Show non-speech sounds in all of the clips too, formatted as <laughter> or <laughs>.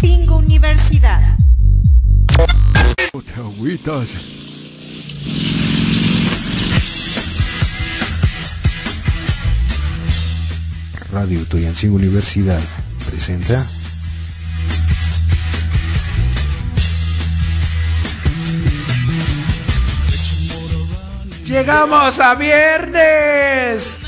Universidad. Radio Toyancingo Universidad presenta Llegamos a viernes.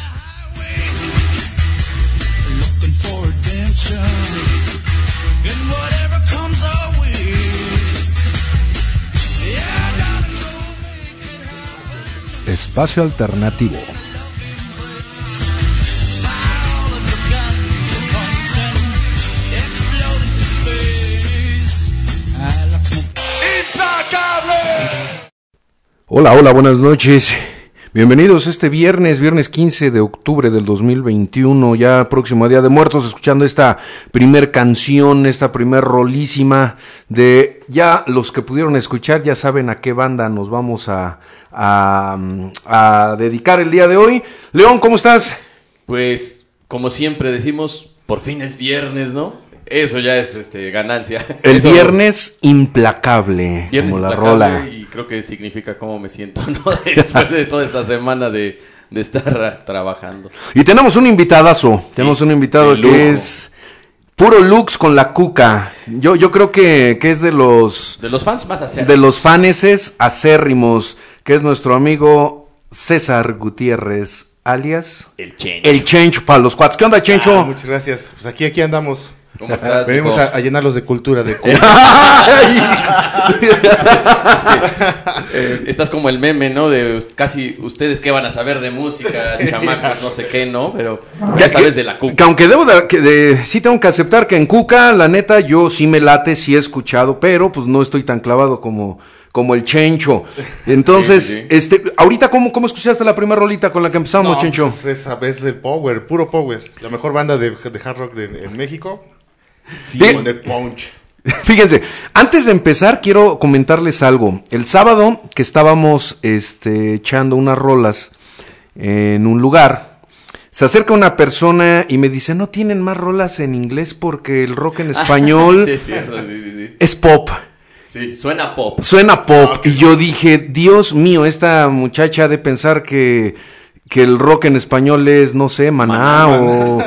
Smoke. Implacable. Hola, hola, buenas noches. Bienvenidos este viernes, viernes 15 de octubre del 2021, ya próximo a Día de Muertos, escuchando esta primer canción, esta primer rolísima de ya los que pudieron escuchar ya saben a qué banda nos vamos a, a, a dedicar el día de hoy. León, ¿cómo estás? Pues, como siempre decimos, por fin es viernes, ¿no? Eso ya es este, ganancia. <laughs> El Eso- viernes implacable, viernes como la implacable rola. Y creo que significa cómo me siento, <laughs> ¿no? <laughs> Después de toda esta semana de, de estar trabajando. Y tenemos un invitadazo, tenemos un invitado lujo. que es puro lux con la cuca. Yo, yo creo que, que es de los De los fans más hacer. de los faneses acérrimos, que es nuestro amigo César Gutiérrez, alias El Chen. el Chencho para los cuates. ¿Qué onda, Chencho? Ah, muchas gracias. Pues aquí, aquí andamos. ¿Cómo estás, Venimos mijo? a, a llenarlos de cultura, de <laughs> <laughs> Eh, estás como el meme, ¿no? De casi ustedes qué van a saber de música, chamacos, no sé qué, ¿no? Pero, pero Que- que- vez de la Que cuca. aunque debo de, que de- sí tengo que aceptar que en Cuca, la neta, yo sí me late, sí he escuchado, pero pues no estoy tan clavado como, como el Chencho. Entonces, Sí, sí, sí. este, ahorita, ¿cómo, ¿cómo escuchaste la primera rolita con la que empezamos, No, Chencho? pues, esa vez el Power, puro Power. La mejor banda de, de hard rock de- en México. Sí, con el Punch. <laughs> Fíjense, antes de empezar quiero comentarles algo. El sábado que estábamos este, echando unas rolas en un lugar, se acerca una persona y me dice, no tienen más rolas en inglés porque el rock en <laughs> español Sí, es cierto, sí, sí, sí. es pop. Sí, suena pop. Suena pop. Y yo dije, Dios mío, esta muchacha ha de pensar que, que el rock en español es, no sé, maná, o,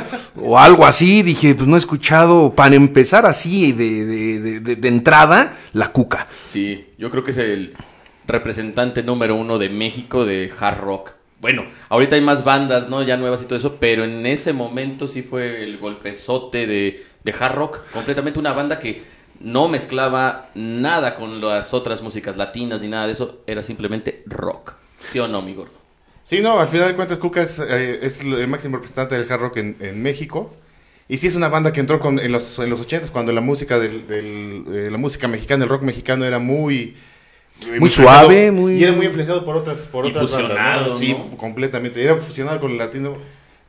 o algo así. Dije, pues no he escuchado, para empezar así de, de, de- de- de entrada, la cuca. Sí, yo creo que es el representante número uno de México de hard rock. Bueno, ahorita hay más bandas, ¿no? Ya nuevas y todo eso, pero en ese momento sí fue el golpezote de, de hard rock. Completamente una banda que no mezclaba nada con las otras músicas latinas ni nada de eso. Era simplemente rock. ¿Sí o no, mi gordo? Sí, no, al final de cuentas, Cuca es, eh, es el máximo representante del hard rock en, en México. Y sí es una banda que entró con, en los en los 80 cuando la música del, del, eh, la música mexicana, el rock mexicano era muy Muy suave, muy- y era muy influenciado por otras por Y otras bandas, fusionado, ¿no? Sí, ¿no? completamente. Era fusionado con el latino.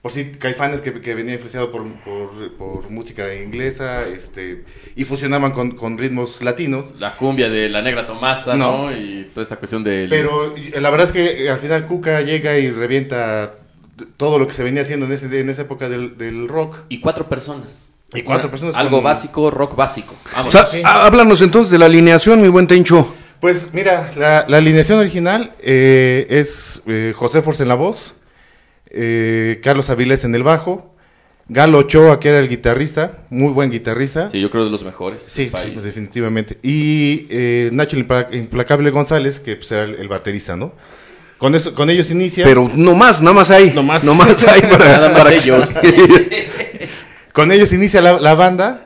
Por sí, Caifanes que, que venía influenciado por, por, por música inglesa, este y fusionaban con, con ritmos latinos. La cumbia de la negra Tomasa, ¿no? No. Y toda esta cuestión del... Pero la verdad es que eh, al final Cuca llega y revienta todo lo que se venía haciendo en, ese, en esa época del, del rock. Y cuatro personas. Y cuatro personas Algo con- básico, rock básico. O sea, sí. háblanos entonces de la alineación, mi buen Tencho. Pues mira, la, la alineación original eh, es eh, José Force en la voz, eh, Carlos Avilés en el bajo, Galo Ochoa que era el guitarrista, muy buen guitarrista. Sí, yo creo de los mejores. Sí, del país. pues, definitivamente. Y eh, Nacho Implacable González, que pues, era el, el baterista, ¿no? Con, eso, con ellos inicia. Pero no más, nada más hay. No más. No más hay <laughs> para, Nada más para que- ellos. <laughs> Con ellos inicia la, la banda.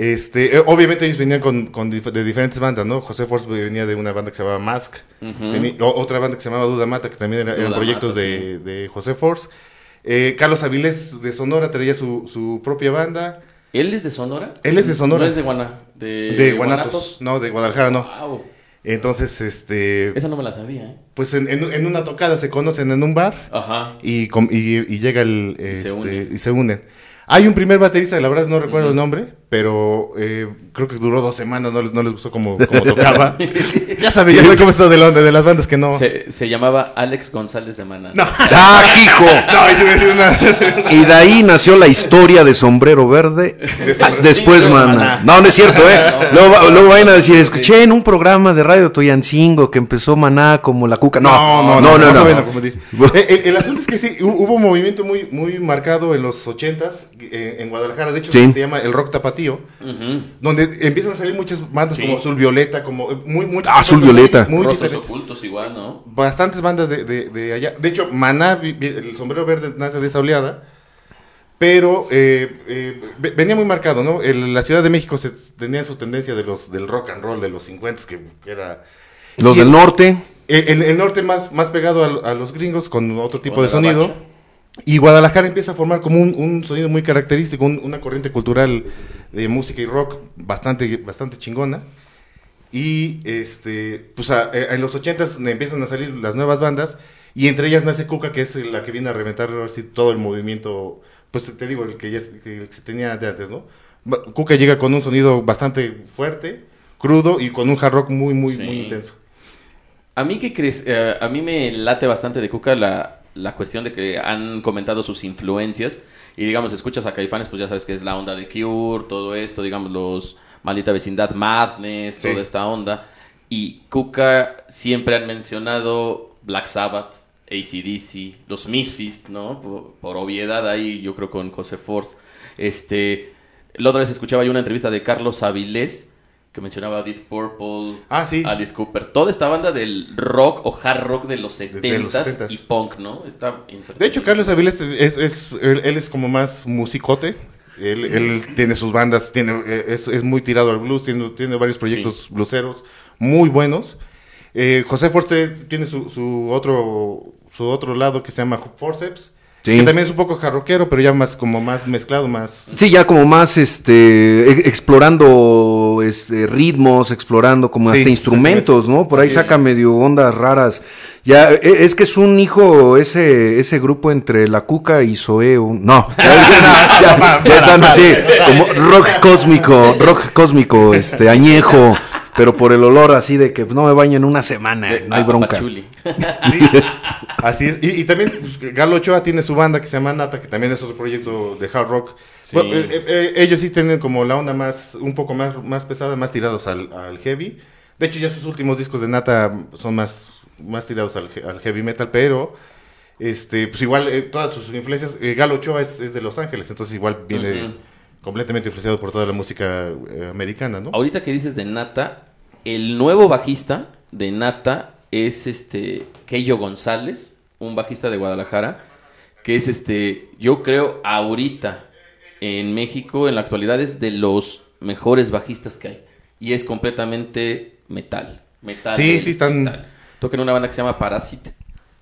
Este, eh, obviamente ellos venían con, con dif- de diferentes bandas, ¿no? José Force venía de una banda que se llamaba Mask, otra banda que se llamaba Duda Mata, que también era- eran proyectos Mata, de, de José Force. Eh, Carlos Avilés de Sonora traía su, su propia banda. ¿Él es de Sonora? Él es de Sonora. No es de Guana. De, De, Guanatos, no, de Guadalajara, no. Wow. Entonces, este, Esa no me la sabía, ¿eh? pues en, en- en una tocada se conocen en un bar Ajá. y, y, y llega el, Y se este, unen. y se unen. Hay un primer baterista, la verdad no recuerdo el nombre, pero eh, creo que duró dos semanas, no, les- no les gustó como, como tocaba. <laughs> ya sabes, ya cómo es esto de, de las bandas que no... Se, se llamaba Alex González de Maná. No, ¡Ah, <laughs> hijo! no, Y de ahí nació la historia de Sombrero Verde. Después, Sí, man. Maná. No, no es cierto, ¿eh? Luego, luego vayan a decir, escuché en un programa de Radio Toyancingo que empezó Maná como la cuca. No, no, no, no. a confundir. Eh, el, el asunto es que sí, hu- hubo un movimiento muy, muy marcado en los ochentas eh, en Guadalajara, de hecho Sí. se llama el rock tapatío, donde empiezan a salir muchas bandas Sí. como Azul Violeta, como eh, muy, muchas Ah, Azul muy- Violeta. muy Rostros diferentes. ocultos igual, ¿no? bastantes bandas de, de- de allá. De hecho, Maná, el sombrero verde nace de esa oleada. Pero eh, eh, ve- venía muy marcado, ¿no? El- la Ciudad de México se, tenía su tendencia de los, del rock and roll de los 50, que, que era... Los y del el- norte. El, el- el norte más, más pegado a, a los gringos con otro tipo Con de sonido. bacha. Y Guadalajara empieza a formar como un, un sonido muy característico, un- una corriente cultural de música y rock bastante, bastante chingona. Y este, pues a- eh, en los ochentas empiezan a salir las nuevas bandas y entre ellas nace Cuca, que es la que viene a reventar ahora sí, todo el movimiento, pues te, te digo, el que ya que se tenía de antes, ¿no? Cuca llega con un sonido bastante fuerte, crudo y con un hard rock muy, muy, Sí. muy intenso. A mí crees, eh, a mí me late bastante de Cuca la, la cuestión de que han comentado sus influencias y digamos escuchas a Caifanes pues ya sabes que es la onda de Cure, todo esto, digamos los Maldita Vecindad, Madness, Sí. toda esta onda y Cuca siempre han mencionado Black Sabbath, ACDC, los Misfits, ¿no? Por, por obviedad ahí yo creo con José Force. Este, la otra vez escuchaba yo una entrevista de Carlos Avilés que mencionaba Deep Purple, Ah, sí. Alice Cooper, toda esta banda del rock o hard rock de los de 70s los 70s. y punk, ¿no? Está De hecho, Carlos Avilés es, es- él, él es como más musicote. Él, él tiene sus bandas, tiene, eh, es, es muy tirado al blues, tiene, tiene varios proyectos blueseros muy buenos. Eh, José Forte tiene su, su otro su otro lado que se llama Forceps, Sí. que también es un poco jarroquero, pero ya más como más mezclado, más... Sí, ya como más este e- explorando este ritmos, explorando como Sí, hasta instrumentos, ¿no? Por ahí es. saca medio ondas raras. Ya e- es que es un hijo ese ese grupo entre la Cuca y Zoeo. No. <laughs> ya, ya- ya están así como rock cósmico, rock cósmico este añejo, pero por el olor así de que no me baño en una semana, no hay bronca. <laughs> Sí, así es. Y, y también pues, Galo Ochoa tiene su banda que se llama Nata, que también es otro proyecto de hard rock. Sí. Bueno, eh, eh, eh, ellos sí tienen como la onda más, un poco más, más pesada, más tirados al, al heavy. De hecho, ya sus últimos discos de Nata son más, más tirados al, he- al heavy metal, pero este, pues igual eh, todas sus influencias, eh, Galo Ochoa es, es de Los Ángeles, entonces igual viene completamente influenciado por toda la música eh, americana, ¿no? Ahorita que dices de Nata, el nuevo bajista de Nata es este Keyo González, un bajista de Guadalajara, que es este, yo creo ahorita en México en la actualidad es de los mejores bajistas que hay y es completamente metal, metal. Sí, del sí, están- metal. Toca en una banda que se llama Parasite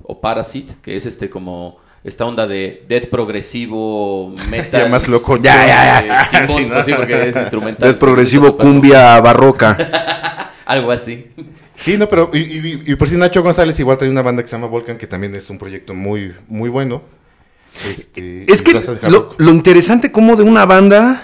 o Parasite, que es este como esta onda de death progresivo <laughs> metal. Ya más loco. Ya, ya, Eh, sin voz, Sí, pues sí, porque es <laughs> instrumental. Es progresivo cumbia barroca. <laughs> Algo así. Sí, no, pero y, y- y por si Nacho González igual trae una banda que se llama Volcan, que también es un proyecto muy, muy bueno. Este, Es y que lo lo interesante como de una banda,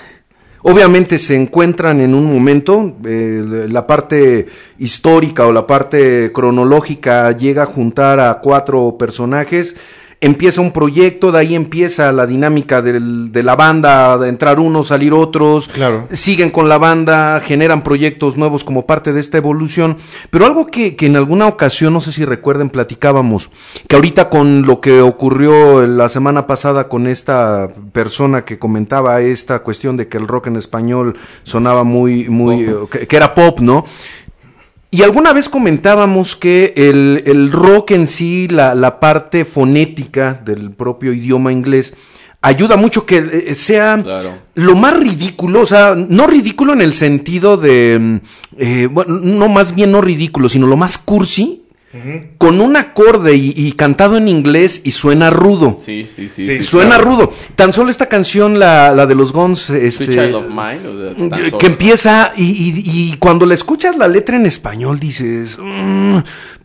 obviamente se encuentran en un momento, eh, la parte histórica o la parte cronológica llega a juntar a cuatro personajes, empieza un proyecto, de ahí empieza la dinámica del- de la banda, de entrar unos, salir otros, Claro. siguen con la banda, generan proyectos nuevos como parte de esta evolución, pero algo que, que en alguna ocasión, no sé si recuerden, platicábamos, que ahorita con lo que ocurrió la semana pasada con esta persona que comentaba esta cuestión de que el rock en español sonaba muy, muy, que, que era pop, ¿no? Y alguna vez comentábamos que el, el rock en sí, la, la parte fonética del propio idioma inglés, ayuda mucho que eh, sea Claro. lo más ridículo, o sea, no ridículo en el sentido de, mm, eh, bueno, no más bien no ridículo, sino lo más cursi con un acorde y, y cantado en inglés y suena rudo. Sí, sí, sí. Sí, sí, Suena claro. rudo. Tan solo esta canción, la, la de los Guns, este, Child of Mine, o sea, tan que empieza y, y- y cuando la escuchas la letra en español dices, "Mm,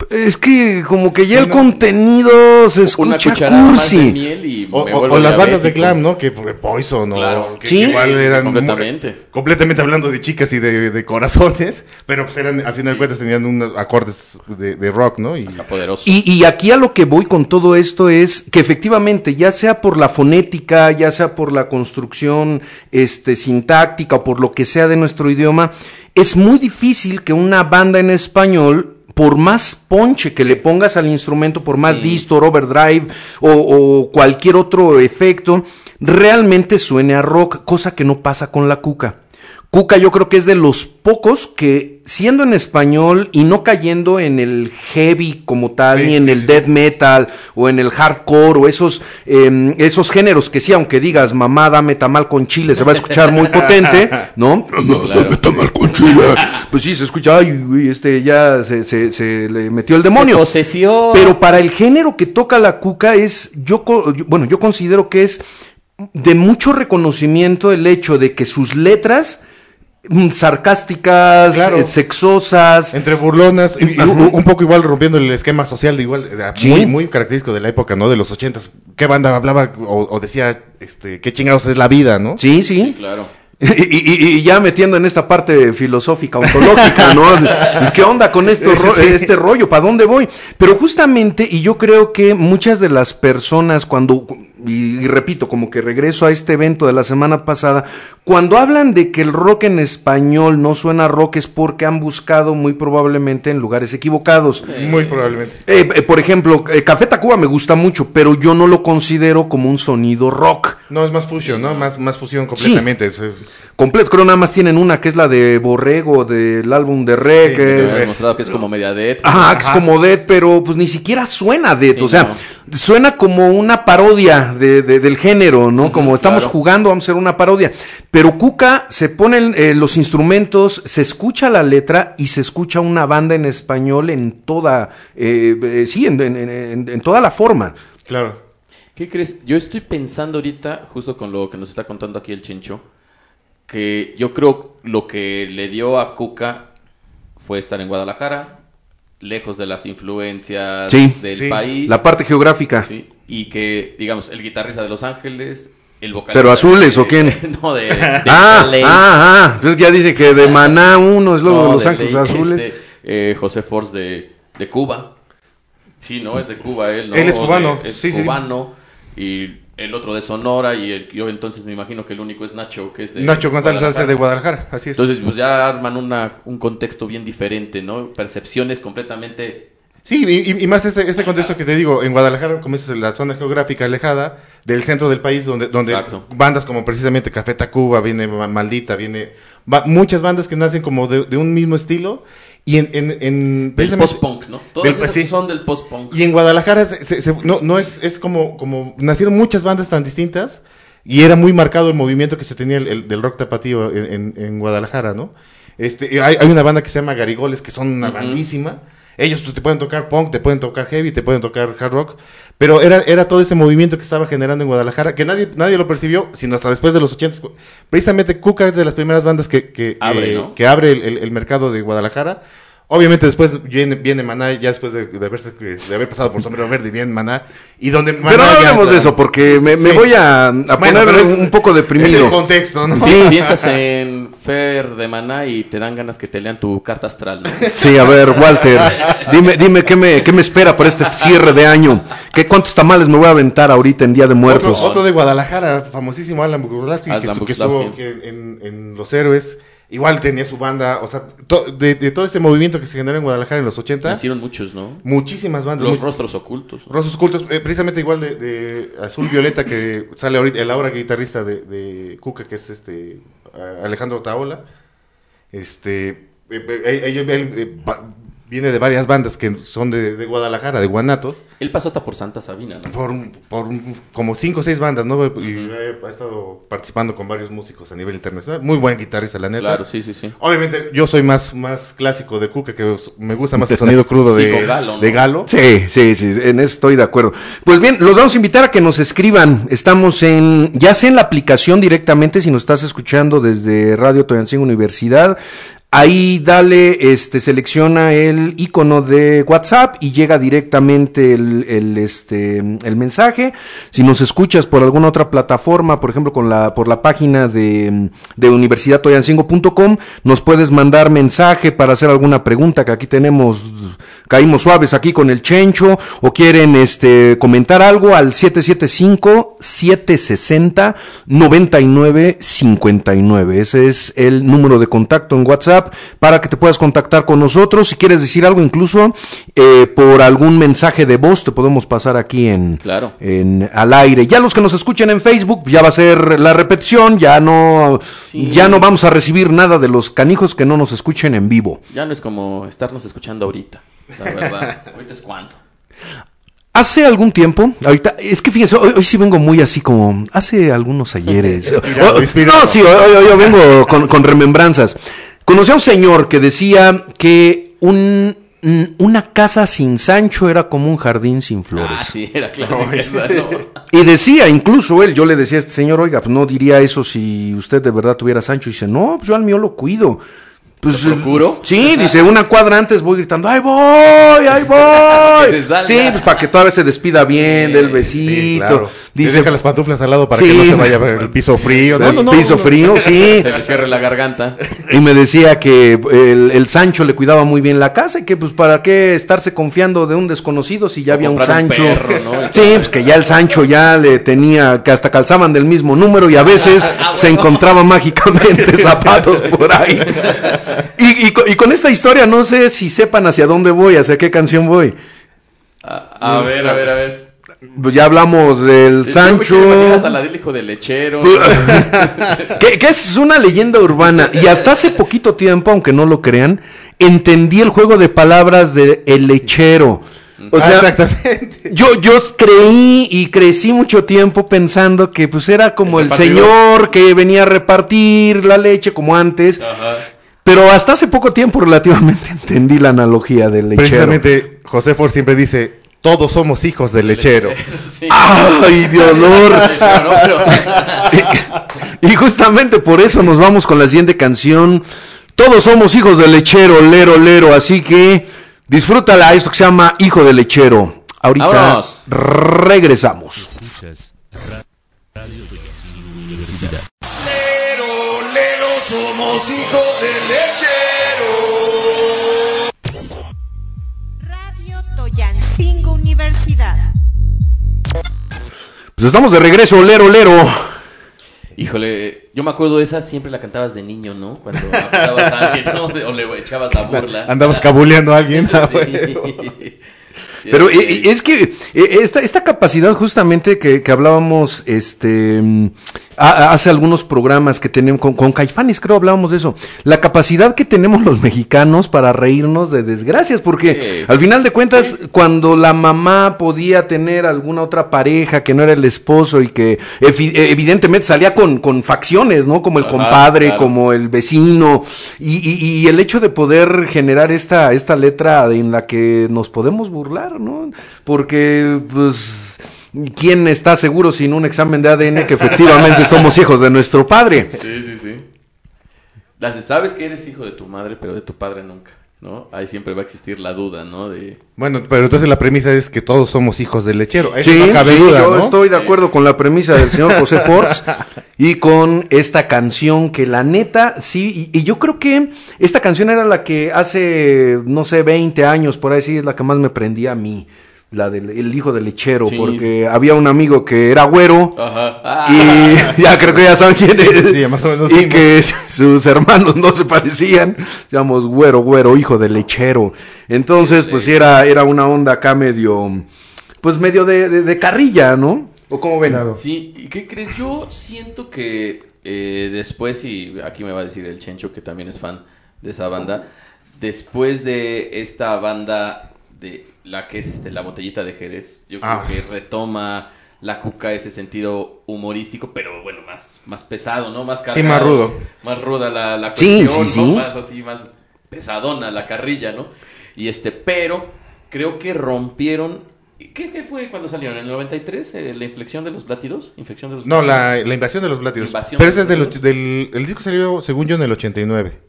es que como que ya Sí, el ¿no? contenido se Una escucha de cursi. miel y O, las bandas de glam, ¿no? Que Poison, Claro. o que, Sí. que igual eran completamente. muy- completamente hablando de chicas y de, de corazones, <laughs> pero pues eran, al final de cuentas tenían unos acordes de, de rock, ¿no? Y, Está poderoso. Y, y aquí a lo que voy con todo esto es que efectivamente, ya sea por la fonética, ya sea por la construcción este, sintáctica o por lo que sea de nuestro idioma, es muy difícil que una banda en español, por más ponche que le pongas al instrumento, por más Sí. distor, overdrive o, o cualquier otro efecto, realmente suene a rock, cosa que no pasa con la cuca. Cuca yo creo que es de los pocos que siendo en español y no cayendo en el heavy como tal, Sí, ni en sí, el sí, death metal o en el hardcore o esos, eh, esos géneros que sí, aunque digas mamá dame tamal con chile, se va a escuchar muy potente, <laughs> ¿no? Dame tamal con chile. <laughs> Pues sí, se escucha, ay, este ya se, se- se le metió el demonio. Posesión. Pero para el género que toca la cuca es, yo, bueno, yo considero que es de mucho reconocimiento el hecho de que sus letras sarcásticas, Claro. eh, sexosas, entre burlonas, y, y Ajá. un un poco igual rompiendo el esquema social de igual, eh, Sí. muy, muy característico de la época, ¿no? De los ochentas. ¿Qué banda hablaba o, o decía, este, qué chingados es la vida, ¿no? sí, Sí, sí. claro. <laughs> Y, y- y ya metiendo en esta parte filosófica, ontológica, ¿no? <laughs> Pues, ¿Qué onda con esto, ro- este rollo? ¿Para dónde voy? Pero justamente, y yo creo que muchas de las personas cuando, y, y repito, como que regreso a este evento de la semana pasada, cuando hablan de que el rock en español no suena rock es porque han buscado muy probablemente en lugares equivocados. Muy probablemente. Eh, eh, por ejemplo, eh, Café Tacuba me gusta mucho, pero yo no lo considero como un sonido rock. No, es más fusión, ¿no? Más, más fusión completamente. Es- Completo, creo nada más tienen una que es la de Borrego del álbum de. Sí, que de es- Me has demostrado que es como media dead. Ajá, que es como Dead, pero pues ni siquiera suena Dead, Sí, o sea, suena como una parodia de, de- del género, ¿no? como estamos claro. jugando, vamos a hacer una parodia. Pero Cuca se ponen eh, los instrumentos, se escucha la letra y se escucha una banda en español en toda, eh, eh, sí, en, en- en- en toda la forma. Claro. ¿Qué crees? Yo estoy pensando ahorita, justo con lo que nos está contando aquí el Chencho, que yo creo lo que le dio a Cuca fue estar en Guadalajara, lejos de las influencias Sí, del sí. país. La parte geográfica. Sí, y que, digamos, el guitarrista de Los Ángeles, el vocalista... ¿Pero azules de- o quién? <laughs> No, de... de Ah, LA. ah, ah, pues ya dice que de <laughs> Maná uno es luego No, de Los de Ángeles Azules. este, eh, José Force de, de Cuba. Sí, ¿no? Es de Cuba él, ¿no? Él es de- cubano, es sí, sí. cubano. Y el otro de Sonora. Y el, yo entonces me imagino que el único es Nacho, que es de Nacho González Guadalajara. De Guadalajara, así es. Entonces, pues ya arman una, un contexto bien diferente, ¿no? Percepciones completamente... Sí, y, más ese, ese contexto que te digo, en Guadalajara, como dices, la zona geográfica alejada del centro del país, donde, donde Exacto. bandas como precisamente Café Tacuba, viene Ma- Maldita, viene va- muchas bandas que nacen como de, de un mismo estilo, y en, en, en Del post-punk, ¿no? Todas del- esas sí. son del post-punk. Y en Guadalajara se- se- se- no, no es, es como, como nacieron muchas bandas tan distintas y era muy marcado el movimiento que se tenía el- el- del rock tapatío en, en- Guadalajara, ¿no? Este, hay, hay una banda que se llama Garigoles, que son una bandísima. Ellos te pueden tocar punk, te pueden tocar heavy, te pueden tocar hard rock, pero era, era todo ese movimiento que estaba generando en Guadalajara, que nadie, nadie lo percibió, sino hasta después de los 80. Precisamente Cuca es de las primeras bandas que, que, Abre, que- ¿no? que abre el, el- el mercado de Guadalajara. Obviamente después viene, viene Maná, ya después de, de haberse- de haber pasado por Sombrero Verde y bien Maná, y donde Maná Pero no hablemos está- de eso porque me, me Sí. voy a, a Bueno, poner es- un poco Es el deprimido. contexto, ¿no? Sí, piensas en Fer de Maná y te dan ganas que te lean tu carta astral, ¿no? Sí, a ver, Walter, dime, dime qué me, qué me espera para este cierre de año. ¿Qué, ¿Cuántos tamales me voy a aventar ahorita en Día de Muertos? otro de Guadalajara, famosísimo Alan Bukowski, que, estuvo que en, en Los Héroes. Igual tenía su banda, o sea, to- de, de todo este movimiento que se generó en Guadalajara en los 80, Hicieron muchos, ¿no? muchísimas bandas. Los rostros ocultos. Rostros Cultos, eh, precisamente igual de, de Azul Violeta que sale ahorita, el ahora guitarrista de, de Cuca, que es este Alejandro Taola. Este, eh, eh, eh, viene de varias bandas que son de, de Guadalajara, de Guanatos. Él pasó hasta por Santa Sabina, ¿no? Por, un- por como cinco o seis bandas, ¿no? Y ha estado participando con varios músicos a nivel internacional. Muy buen guitarrista, la neta. Claro, sí, sí, sí. Obviamente, yo soy más, más clásico de Cuca, que me gusta más el <laughs> sonido crudo Sí, de, Galo, ¿no? de Galo. Sí, sí, sí, en eso estoy de acuerdo. Pues bien, los vamos a invitar a que nos escriban. Estamos en, ya sea en la aplicación directamente, si nos estás escuchando desde Radio Toyancingo Universidad. Ahí dale, este, selecciona el icono de WhatsApp y llega directamente el, este, el mensaje. Si nos escuchas por alguna otra plataforma, por ejemplo, con la, por la página de, de universidadtoyancingo.com, nos puedes mandar mensaje para hacer alguna pregunta que aquí tenemos, caímos suaves aquí con el Chencho, o quieren, este, comentar algo al 775-760-9959. Ese es el número de contacto en WhatsApp para que te puedas contactar con nosotros. Si quieres decir algo, incluso eh, por algún mensaje de voz, te podemos pasar aquí en, Claro. en al aire. Ya los que nos escuchen en Facebook, ya va a ser la repetición, ya no, Sí. ya no vamos a recibir nada de los canijos que no nos escuchen en vivo. Ya no es como estarnos escuchando ahorita, la verdad. <laughs> ahorita es cuánto. Hace algún tiempo, ahorita, es que fíjese, hoy, hoy sí vengo muy así como, hace algunos ayeres. <laughs> Inspirado, Oh, inspirado. No, sí, hoy, hoy- hoy yo vengo con, con remembranzas. Conocí a un señor que decía que un, una casa sin Sancho era como un jardín sin flores. Ah, sí, era <laughs> ¿no? Y decía, incluso él, yo le decía a este señor, oiga, pues no diría eso si usted de verdad tuviera Sancho. Y dice, no, pues yo al mío lo cuido. Pues, ¿Lo procuro? Sí, <laughs> dice, una cuadra antes voy gritando, ¡ay voy! ¡ay <laughs> voy! Sí, pues para que todavía se despida bien Sí, del besito. Sí, claro. Dice, Dice, deja las pantuflas al lado para Sí. que no se vaya el piso frío. No, el no, no, piso no. frío, sí. Se le cierre la garganta. Y me decía que el, el Sancho le cuidaba muy bien la casa y que pues para qué estarse confiando de un desconocido si ya O había un Sancho. perro, ¿no? Y <laughs> Sí, pues que ya el Sancho ya le tenía, que hasta calzaban del mismo número y a veces <laughs> Ah, se bueno. encontraban mágicamente <laughs> zapatos por ahí. Y, y co- y con esta historia no sé si sepan hacia dónde voy, hacia qué canción voy. A, a ver, a ver, a ver. Pues ya hablamos del Sancho. Quiero imaginar hasta la del hijo del lechero. <laughs> que, que es una leyenda urbana. Y hasta hace poquito tiempo, aunque no lo crean, entendí el juego de palabras de el lechero. O Ah, sea, exactamente. <laughs> yo, yo creí y crecí mucho tiempo pensando que pues era como El señor que venía a repartir la leche como antes. Ajá. Pero hasta hace poco tiempo relativamente <laughs> entendí la analogía del lechero. Precisamente, José Ford siempre dice, todos somos hijos del lechero. <laughs> Sí. ¡Ay, de olor! <laughs> Y justamente por eso nos vamos con la siguiente canción. Todos somos hijos del lechero, lero, lero. Así que disfrútala, esto que se llama Hijo del Lechero. Ahorita Vámonos. regresamos. Escuchas Ra- Radio Universidad. Lero, lero, somos hijos del lechero. Toyancingo Universidad. Pues estamos de regreso, lero, lero. Híjole, yo me acuerdo de esa, siempre la cantabas de niño, ¿no? Cuando apretabas a alguien, ¿no? O le echabas la <laughs> burla. Andabas cabuleando a alguien. <laughs> Sí. <laughs> Pero sí. eh, eh, es que eh, esta, esta capacidad justamente que, que hablábamos este mm, a- hace algunos programas que tenemos con, con Caifanes, creo hablábamos de eso. La capacidad que tenemos los mexicanos para reírnos de desgracias, porque Sí. al final de cuentas, cuando la mamá podía tener alguna otra pareja que no era el esposo y que evi- evidentemente salía con, con facciones, ¿no? Como el Ajá, compadre, claro. como el vecino, y, y- y el hecho de poder generar esta, esta letra en la que nos podemos burlar, ¿no? Porque, pues, ¿quién está seguro sin un examen de ADN que efectivamente <laughs> somos hijos de nuestro padre? Sí, sí, sí. Las de, sabes que eres hijo de tu madre, pero de tu padre nunca, ¿no? Ahí siempre va a existir la duda, ¿no? De... Bueno, pero entonces la premisa es que todos somos hijos del lechero. Eso Sí, no cabe sí, duda, yo ¿no? estoy de acuerdo con la premisa del señor José <laughs> Force y con esta canción que la neta, sí, y, y yo creo que esta canción era la que hace, no sé, 20 años, por ahí sí, es la que más me prendía a mí, la del el hijo del lechero, Sí. porque había un amigo que era güero. Ajá. Ah, Y <laughs> ya creo que ya saben quién es. Sí, más o menos y que <laughs> sus hermanos no se parecían. Llamamos güero, güero, hijo de lechero. Entonces, pues sí era, era una onda acá medio, pues medio de, de- de carrilla, ¿no? ¿O cómo ven? Sí, ¿y qué crees? Yo siento que eh, después, y aquí me va a decir el Chencho, que también es fan de esa banda, después de esta banda de la que es este, la botellita de Jerez, yo creo Ah. que retoma la cuca ese sentido humorístico, pero bueno, más, más pesado, ¿no? Más cargado, más rudo. Más ruda la, la Sí, cuestión, sí, ¿no? sí. Más así, más pesadona la carrilla, ¿no? Y este, pero creo que rompieron... ¿Qué, qué fue cuando salieron? ¿En el 93? eh, ¿La inflexión de los plátidos? ¿Infección de los No, la, la invasión de los plátidos. Invasión Pero ese es del, del... El disco salió, según yo, en el 89.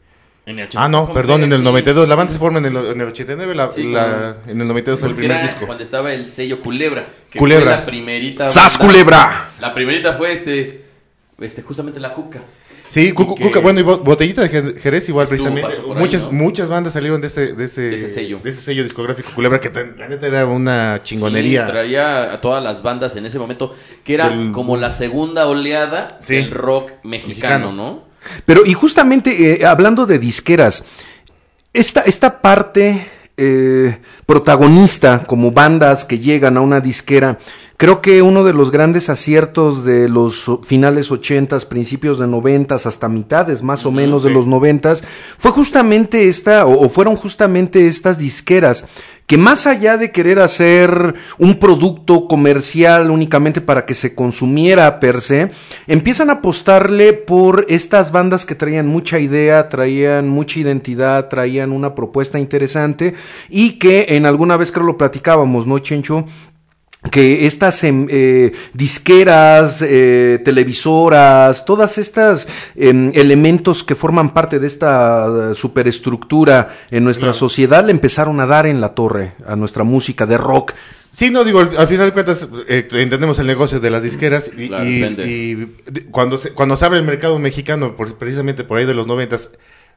En el Ah, no, 80, perdón, en el sí. 92. La banda se forma en el, en el 89, la, Sí, la- en el 92 el primer era disco. Cuando estaba el sello Culebra. Que Culebra. Fue la primerita. ¡Sas, banda- culebra! La primerita fue este. Este, justamente la Cuca. Sí, Cu- que- Cuca, bueno, y Bo- Botellita de Jer- Jerez igual Estuvo, precisamente. por ahí, muchas, ¿no? muchas bandas salieron de ese, de ese, De ese sello. de ese sello discográfico Culebra, que la neta era una chingonería. Sí, traía a todas las bandas en ese momento. Que era Del- como la segunda oleada Sí. del rock mexicano, Mexicano. ¿no? Pero, y justamente eh, hablando de disqueras, esta, esta parte eh, protagonista como bandas que llegan a una disquera, creo que uno de los grandes aciertos de los finales ochentas, principios de noventas, hasta mitades más o menos de los noventas, fue justamente esta, o, o fueron justamente estas disqueras que más allá de querer hacer un producto comercial únicamente para que se consumiera per se, empiezan a apostarle por estas bandas que traían mucha idea, traían mucha identidad, traían una propuesta interesante y que en alguna vez creo lo platicábamos, ¿no, Chencho? que estas em, eh, disqueras, eh, televisoras, todas estas em, elementos que forman parte de esta eh, superestructura en nuestra sociedad le empezaron a dar en la torre a nuestra música de rock. Sí, no, digo, al, al final de cuentas eh, entendemos el negocio de las disqueras y, Claro, y- vende. y de- cuando, se, cuando se abre el mercado mexicano, por- precisamente por ahí de los noventas,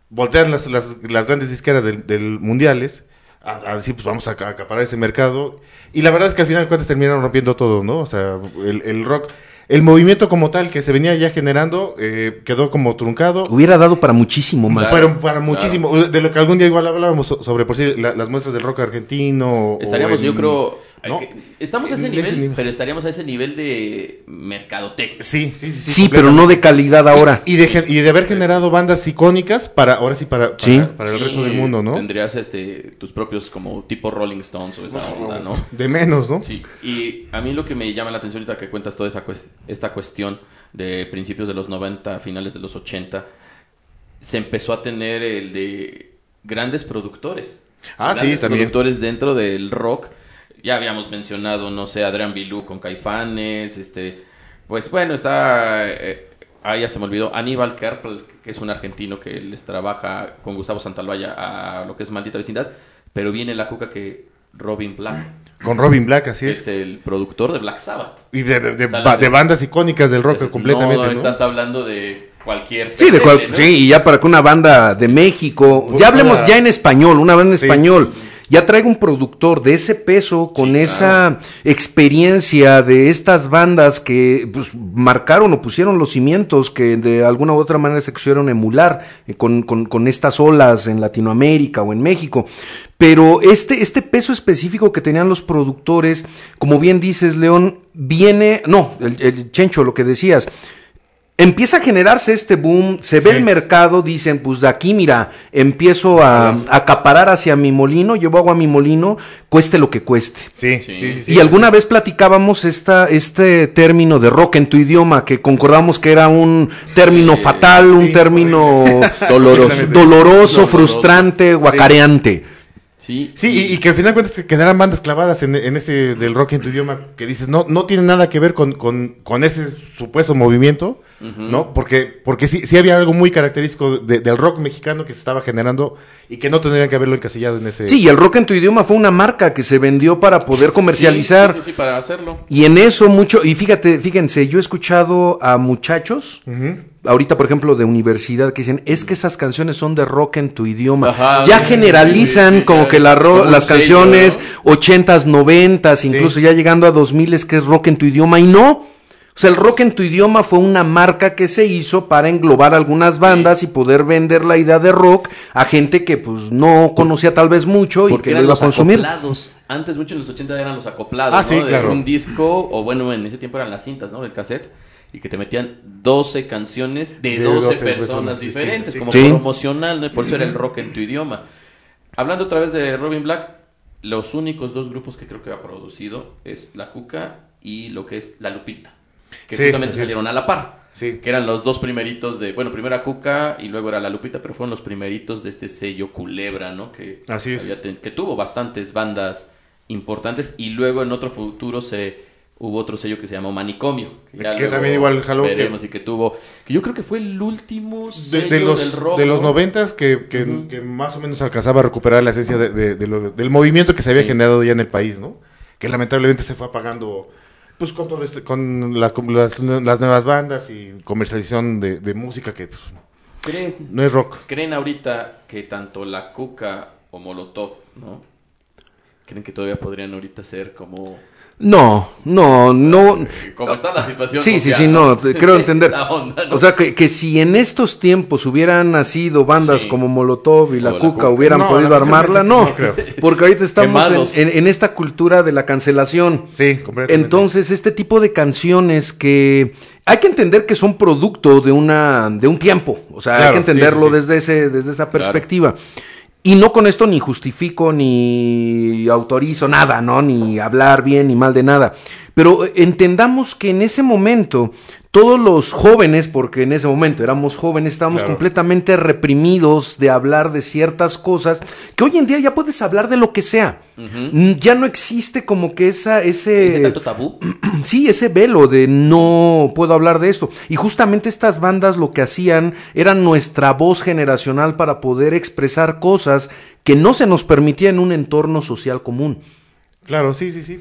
voltean las, las, las grandes disqueras del, del mundiales a, a decir, pues vamos a aca- acaparar ese mercado. Y la verdad es que al final de cuentas terminaron rompiendo todo, ¿no? O sea, el, el rock, el movimiento como tal que se venía ya generando eh, quedó como truncado. Hubiera dado para muchísimo más. Claro. Fueron para muchísimo, de lo que algún día igual hablábamos so- sobre por sí la- las muestras del rock argentino. o Estaríamos, en- yo creo. ¿No? estamos a ese En nivel, ese nivel. pero estaríamos a ese nivel de mercadotecnia. Sí, sí, sí. sí, pero no de calidad ahora. Y de, gen- y de haber generado bandas icónicas para, ahora sí, para, para, Sí. para el Sí, resto del mundo, ¿no? Tendrías este, tus propios como tipo Rolling Stones o esa onda, ¿no? De menos, ¿no? Sí, y a mí lo que me llama la atención ahorita que cuentas toda esa esta cuestión de principios de los 90, finales de los 80, se empezó a tener el de grandes productores. Ah, sí, Grandes también. productores dentro del rock. Ya habíamos mencionado, no sé, Adrian Bilú con Caifanes, este, pues bueno, está, eh, ah, ya se me olvidó, Aníbal Kerpel, que es un argentino que les trabaja con Gustavo Santaolalla a lo que es Maldita Vecindad, pero viene la cuca que Robin Black, Con Robin Black, así es es. el productor de Black Sabbath. Y de, de- de- O sea, ba- las- de bandas icónicas del rock Entonces, completamente, no, ¿no? estás hablando de cualquier... Sí, de cual- sí, y ya para que una banda de México, Pues ya hablemos ya en español, una banda en Sí. español, ya traiga un productor de ese peso, con Sí, esa experiencia de estas bandas que pues, marcaron o pusieron los cimientos que de alguna u otra manera se quisieron emular eh, con, con- con estas olas en Latinoamérica o en México. Pero este, este peso específico que tenían los productores, como bien dices, León, viene, no, el, el Chencho, lo que decías, Empieza a generarse este boom, se ve Sí. el mercado, dicen, pues de aquí, mira, empiezo a, a acaparar hacia mi molino, llevo agua a mi molino, cueste lo que cueste. Sí, Sí. sí, y alguna vez platicábamos esta, este término de rock en tu idioma, que concordamos que era un término fatal, un término <laughs> Doloroso. doloroso, frustrante, guacareante. Sí, Sí, y, y que al final de cuentas que generan bandas clavadas en, en ese del rock en tu idioma que dices, no, no tiene nada que ver con, con, con ese supuesto movimiento, ¿no? Porque, porque sí, sí había algo muy característico de- del rock mexicano que se estaba generando y que no tendrían que haberlo encasillado en ese... Sí, y el rock en tu idioma fue una marca que se vendió para poder comercializar. Sí, sí, sí, para hacerlo. Y en eso mucho, y fíjate, fíjense, yo he escuchado a muchachos, ahorita por ejemplo de universidad, que dicen, es que esas canciones son de rock en tu idioma. Ajá, ya sí, generalizan sí, sí, como que la como las sello, canciones ¿no? 80s, 90s, incluso ya llegando a 2000 es que es rock en tu idioma y no. O sea, el rock en tu idioma fue una marca que se hizo para englobar algunas bandas y poder vender la idea de rock a gente que pues no conocía tal vez mucho y que lo iba a los consumir. acoplados. Antes, mucho en los 80 eran los acoplados, Ah, ¿no? sí, De claro. un disco, o bueno, en ese tiempo eran las cintas, ¿no? El cassette. Y que te metían 12 canciones de, De 12, 12 personas personas diferentes, sí. como promocional, ¿no? Por eso era el rock en tu idioma. Hablando otra vez de Robin Black, los únicos dos grupos que creo que ha producido es La Cuca y lo que es La Lupita. Que Sí, justamente salieron a la par. Sí. Que eran los dos primeritos de. Bueno, primero era Cuca y luego era La Lupita, pero fueron los primeritos de este sello Culebra, ¿no? Que, Así es. había que tuvo bastantes bandas importantes y luego en otro futuro se. Hubo otro sello que se llamó Manicomio. Que también igual jaló, que- y que tuvo. Que yo creo que fue el último sello de los, del rock. de los ¿no? noventas que, que, más o menos alcanzaba a recuperar la esencia de- de- de lo- del movimiento que se había Sí. generado ya en el país, ¿no? Que lamentablemente se fue apagando pues con, todo este- con la- con las, las nuevas bandas y comercialización de, de música que pues, ¿Crees- no es rock. ¿Creen ahorita que tanto la Cuca o Molotov, ¿no? ¿Creen que todavía podrían ahorita ser como... No, no, no. Como está la situación Sí, sí, social, sí, no, creo <laughs> entender. Esa onda, ¿no? O sea, que, que si en estos tiempos hubieran nacido bandas Sí. como Molotov y La Cuca, Cuca. hubieran No, podido armarla, no. no creo. <laughs> Porque ahorita estamos en, en- en esta cultura de la cancelación. Sí, completamente. Entonces, este tipo de canciones que hay que entender que son producto de una de un tiempo, o sea, hay que entenderlo sí, sí, sí. desde ese desde esa perspectiva. Y no con esto ni justifico ni autorizo nada, ¿no? Ni hablar bien ni mal de nada. Pero eh, entendamos que en ese momento todos los jóvenes, porque en ese momento éramos jóvenes, estábamos Claro. completamente reprimidos de hablar de ciertas cosas que hoy en día ya puedes hablar de lo que sea. Mm, Ya no existe como que esa ese ¿Ese tanto tabú? <clears throat> Sí, ese velo de no puedo hablar de esto. Y justamente estas bandas lo que hacían era nuestra voz generacional para poder expresar cosas que no se nos permitía en un entorno social común. Claro, sí, sí, sí.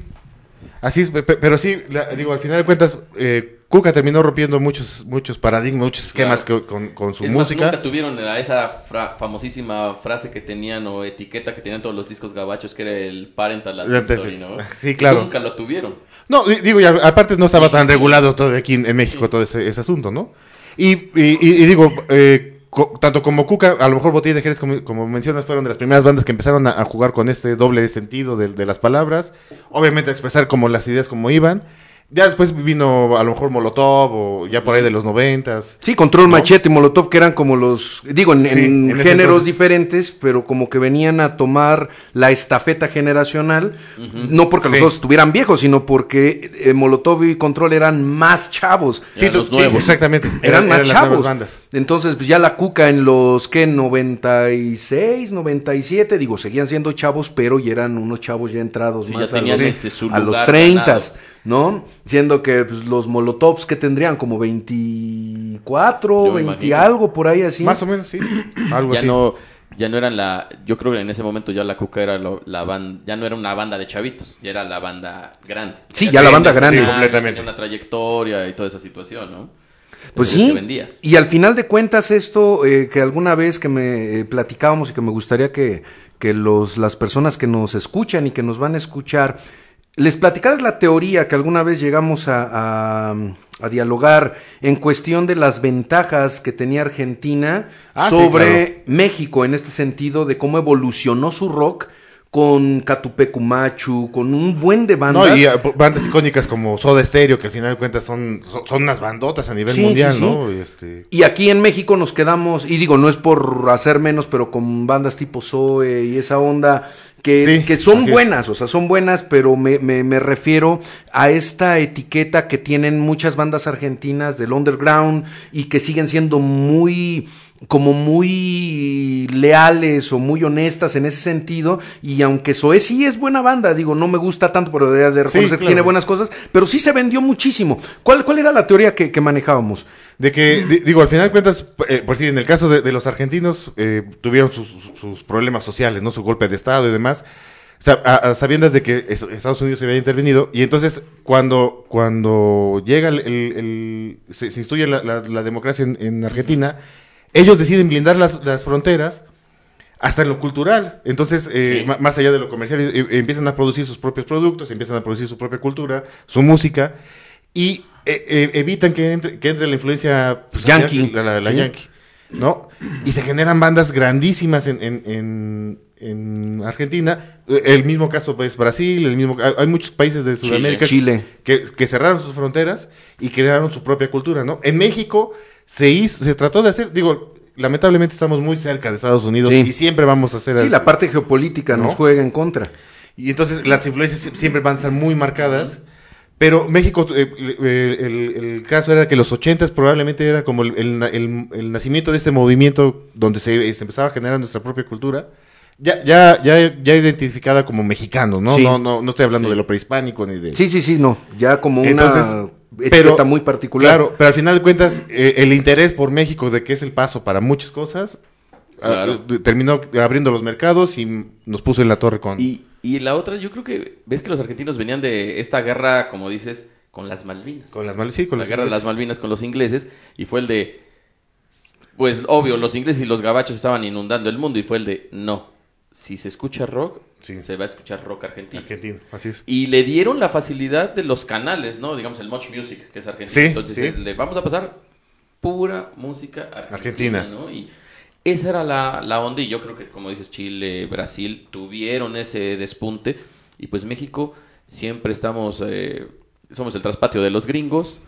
Así es, pe- pe- pero sí, la- digo, al final de cuentas, eh, Cuca terminó rompiendo muchos, muchos paradigmas, muchos esquemas Claro. que- con, con su Es más, música. nunca tuvieron la- esa fra- famosísima frase que tenían o etiqueta que tenían todos los discos gabachos que era el parental advisory, ¿no? <laughs> Sí, claro. Nunca lo tuvieron. No, di- digo, y aparte no estaba Sí, tan sí. regulado todo aquí en, en México, todo ese, ese asunto, ¿no? Y, y- y- y digo, eh, tanto como Cuca, a lo mejor Botella de Jerez, como, como mencionas, fueron de las primeras bandas que empezaron a, a jugar con este doble sentido de, de las palabras, obviamente a expresar como las ideas como iban. Ya después vino a lo mejor Molotov o ya por ahí de los noventas. Sí, Control Machete y Molotov, que eran como los, digo, en, Sí, en en ese géneros entonces. diferentes, pero como que venían a tomar la estafeta generacional, no porque Sí. los dos estuvieran viejos, sino porque eh, Molotov y Control eran más chavos. Eran tú- los nuevos. exactamente. Eran más chavos. bandas. Entonces, pues ya la Cuca en los que 96, 97, digo, seguían siendo chavos, pero ya eran unos chavos ya entrados Sí, más ya a tenían los, este, a los lugar 30, ganado. ¿No? Siendo que pues, los Molotovs que tendrían como 24, Yo me 20 imagino. algo por ahí así. Más o menos, sí. <clears throat> Algo ya así. no ya no eran la yo creo que en ese momento ya la Cuca era lo- la banda ya no era una banda de chavitos ya era la banda grande Sí, ya la banda grande. Sí, completamente. una trayectoria y toda esa situación no Pues sí, te vendías. y al final de cuentas esto eh, que alguna vez que me eh, platicábamos y que me gustaría que, que los, las personas que nos escuchan y que nos van a escuchar, les platicaras la teoría que alguna vez llegamos a, a- a dialogar en cuestión de las ventajas que tenía Argentina Ah, sí, sobre México en este sentido de cómo evolucionó su rock con Catupecumachu, con un buen de bandas. No, y ah, bandas icónicas como Soda Stereo, que al final de cuentas son, son, son unas bandotas a nivel Sí, mundial, sí, sí. ¿no? Y este... Y aquí en México nos quedamos, y digo, no es por hacer menos, pero con bandas tipo Zoe y esa onda, que, Sí, que son es. buenas, o sea, son buenas, pero me, me, me refiero a esta etiqueta que tienen muchas bandas argentinas del underground y que siguen siendo muy como muy leales o muy honestas en ese sentido y aunque Zoe sí es buena banda, digo, no me gusta tanto, pero de reconocer claro. tiene buenas cosas, pero sí se vendió muchísimo. ¿Cuál, cuál era la teoría que, que manejábamos? De que, di- digo, al final de cuentas, eh, por si en el caso de, de los argentinos, eh, tuvieron sus, problemas sociales, ¿no? Su golpe de Estado y demás, sa- a- a sabiendas de que es- Estados Unidos se había intervenido, y entonces cuando, cuando llega el, el- el- se, se instituye la, la- la democracia en, en Argentina, ellos deciden blindar las, las fronteras hasta en lo cultural. Entonces, eh, Sí. más allá de lo comercial, eh, empiezan a producir sus propios productos, empiezan a producir su propia cultura, su música, y eh, eh, evitan que entre, que entre la influencia pues, Yankee. la, la- la Sí. yankee, ¿no? Y se generan bandas grandísimas en, en, en- en Argentina. El mismo caso es Brasil, el mismo, hay- muchos países de Sudamérica Chile. Que, que cerraron sus fronteras y crearon su propia cultura, ¿no? En México se hizo, se trató de hacer, digo, lamentablemente estamos muy cerca de Estados Unidos Sí. y siempre vamos a hacer Sí, así. la parte geopolítica ¿No? nos juega en contra. Y entonces las influencias sie- siempre van a estar muy marcadas. Pero México, eh, eh, el, el caso era que los ochentas probablemente era como el, el na- el- el nacimiento de este movimiento donde se, se empezaba a generar nuestra propia cultura. Ya, ya, ya, ya identificada como mexicano, ¿no? Sí. No, no, no estoy hablando de lo prehispánico ni de... Sí, sí, sí, no. Ya como una Entonces, etiqueta pero- muy particular. Claro, pero al final de cuentas, eh, el interés por México, de que es el paso para muchas cosas, Claro. ah, eh, terminó abriendo los mercados y nos puso en la torre con... Y, y la otra, yo creo que ves que los argentinos venían de esta guerra, como dices, con las Malvinas. con las Mal- sí, con la guerra de las. Malvinas con los ingleses y fue el de pues obvio los ingleses y los gabachos estaban inundando el mundo y fue el de no si se escucha rock Sí. se va a escuchar rock argentino Argentino, así es. y le dieron la facilidad de los canales no digamos el Much Music que es argentino Sí, entonces sí. le vamos a pasar pura música argentina, Argentina. ¿no? y esa era la, la onda y yo creo que como dices Chile Brasil tuvieron ese despunte y pues México siempre estamos eh, somos el traspatio de los gringos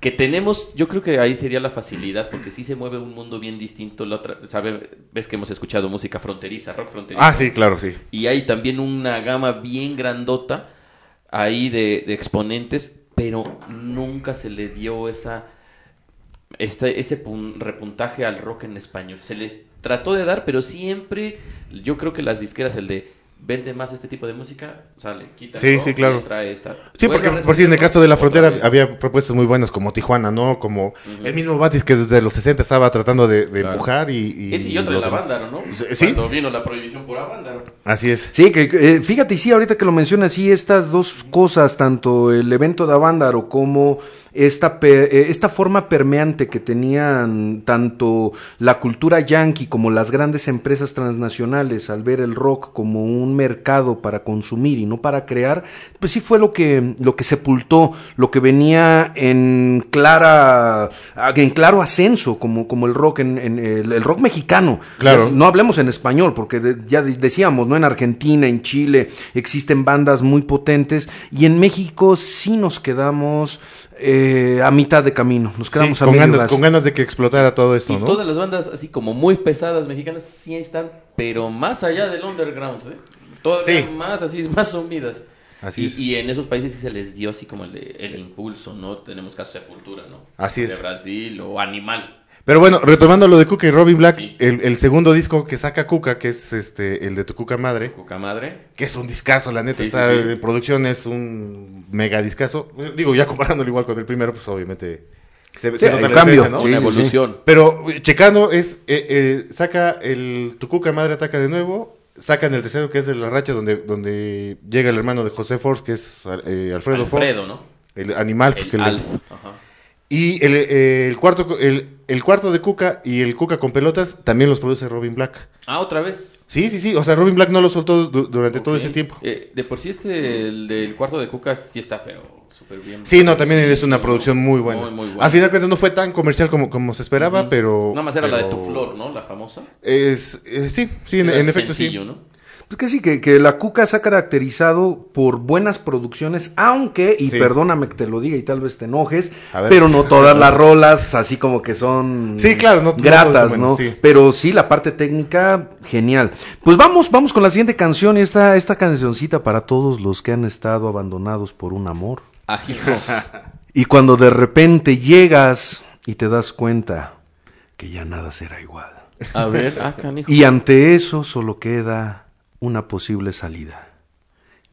que tenemos, yo creo que ahí sería la facilidad, porque sí se mueve un mundo bien distinto. La otra, sabe, ves que hemos escuchado música fronteriza, rock fronterizo. Ah, sí, claro, sí. Y hay también una gama bien grandota ahí de, de exponentes, pero nunca se le dio esa este, ese pun- repuntaje al rock en español. Se le trató de dar, pero siempre yo creo que las disqueras, el de vende más este tipo de música, sale, quita. Sí, rock sí, claro. y trae esta. Sí, porque por si en el caso de la frontera vez. había propuestas muy buenas como Tijuana, ¿no? Como el mismo Batis que desde los 60 estaba tratando de, de Claro. empujar y... y Ese y otra de la otro. banda, ¿no? Sí. Cuando vino la prohibición por Avándaro. Así es. Sí, que eh, fíjate, y sí, ahorita que lo mencionas, sí, estas dos cosas, tanto el evento de Avándaro como esta, eh, esta forma permeante que tenían tanto la cultura yankee como las grandes empresas transnacionales al ver el rock como un mercado para consumir y no para crear, pues sí fue lo que, lo que sepultó, lo que venía en clara, en claro ascenso, como, como el rock en, en el, el rock mexicano. Claro. No hablemos en español, porque de- ya de- decíamos, ¿no? En Argentina, en Chile, existen bandas muy potentes y en México sí nos quedamos eh, a mitad de camino, nos quedamos Sí, a con, medio ganas, gas. con ganas de que explotara todo esto, Y ¿no? todas las bandas así como muy pesadas mexicanas sí están, pero más allá del underground, ¿eh? Todavía Sí. más así, más sumidas. Así y, es. y en esos países sí se les dio así como el, de- el impulso, ¿no? Tenemos caso de Sepultura, ¿no? Así De es. Brasil o Animal. Pero bueno, retomando lo de Cuca y Robin Black, Sí. el, el segundo disco que saca Cuca, que es este el de Tu Cuca Madre, Cuca Madre. que es un discazo, la neta, Sí, está sí, sí. en producción, es un mega discazo. Digo, ya comparándolo igual con el primero, pues obviamente se, se nota el cambio, ¿no? Una sí, evolución. Pero eh, checando es, eh, eh, saca el Tu Cuca Madre ataca de nuevo, sacan el tercero que es de la racha donde, donde llega el hermano de José Force, que es eh, Alfredo, Force, Alfredo, ¿no? el animal El que le-. Ajá. Y el, eh, el cuarto el, el cuarto de Cuca y el Cuca con pelotas también los produce Robin Black. Ah, otra vez. Sí, sí, sí. O sea, Robin Black no lo soltó du- durante todo ese tiempo. Eh, de por sí este, el del cuarto de Cuca sí está, pero súper bien. Sí, no, también es una producción muy buena. Muy, muy buena. Al final de cuentas no fue tan comercial como, como se esperaba, pero... Nada más era la de tu flor, ¿no? La famosa. Es, eh, sí, sí, en, en efecto sencillo, sí. ¿no? Pues que sí, que, que la Cuca se ha caracterizado por buenas producciones, aunque, y Sí. perdóname que te lo diga y tal vez te enojes, ver. pero no <laughs> todas las <laughs> rolas así como que son Sí, claro, no- gratas, ¿no? sí. Pero sí, la parte técnica, genial. Pues vamos, vamos con la siguiente canción, y esta, esta cancioncita para todos los que han estado abandonados por un amor. Ah, hijo. <laughs> Y cuando de repente llegas y te das cuenta que ya nada será igual. A ver, ah, canijo. Y ante eso solo queda una posible salida.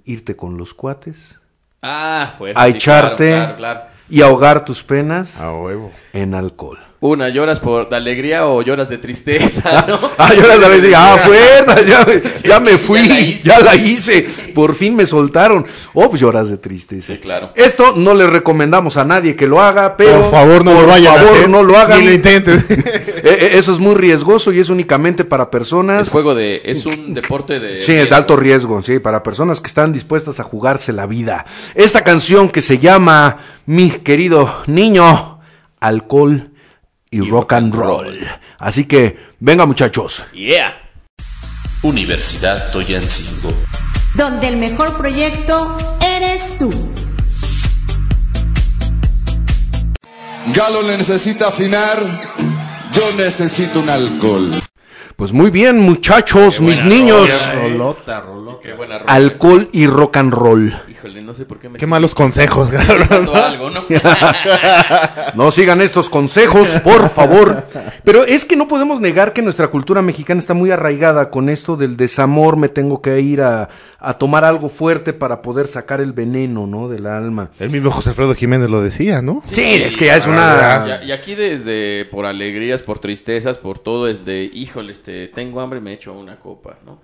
Irte con los cuates Ah, fuerte. a sí, echarte Claro, claro, claro. y ahogar tus penas A huevo. en alcohol. Una, ¿lloras por de alegría o lloras de tristeza, <laughs> no? Ah, yo las vez ah, <laughs> fuerza, ya, me- ya me fui, ya la hice. ya la hice, por fin me soltaron. Oh, pues lloras de tristeza. Sí, claro. Esto no le recomendamos a nadie que lo haga, pero por favor, no por lo vayan favor, a hacer. no lo hagan. Ni lo intenten. Eh, <laughs> eh, Eso es muy riesgoso y es únicamente para personas juego de. Es un deporte de. Sí, es de alto riesgo, sí, para personas que están dispuestas a jugarse la vida. Esta canción que se llama Mi querido niño, alcohol y, rock and roll. Así que, venga muchachos. Yeah. Universidad Toyancingo. donde el mejor proyecto eres tú. Galo necesita afinar, Yo necesito un alcohol. Pues muy bien, muchachos, mis niños. Rolota, rolota. Qué buena. Alcohol y rock and roll. Híjole, no sé por qué me Qué malos consejos, cabrón. Faltó algo, ¿no? <laughs> No sigan estos consejos, por favor. Pero es que no podemos negar que nuestra cultura mexicana está muy arraigada con esto del desamor. Me tengo que ir a, a tomar algo fuerte para poder sacar el veneno, ¿no? Del alma. El mismo José Alfredo Jiménez lo decía, ¿no? Sí, es que ya es Y, una. y aquí desde por alegrías, por tristezas, por todo es de, híjole, este, tengo hambre, me echo una copa, ¿no?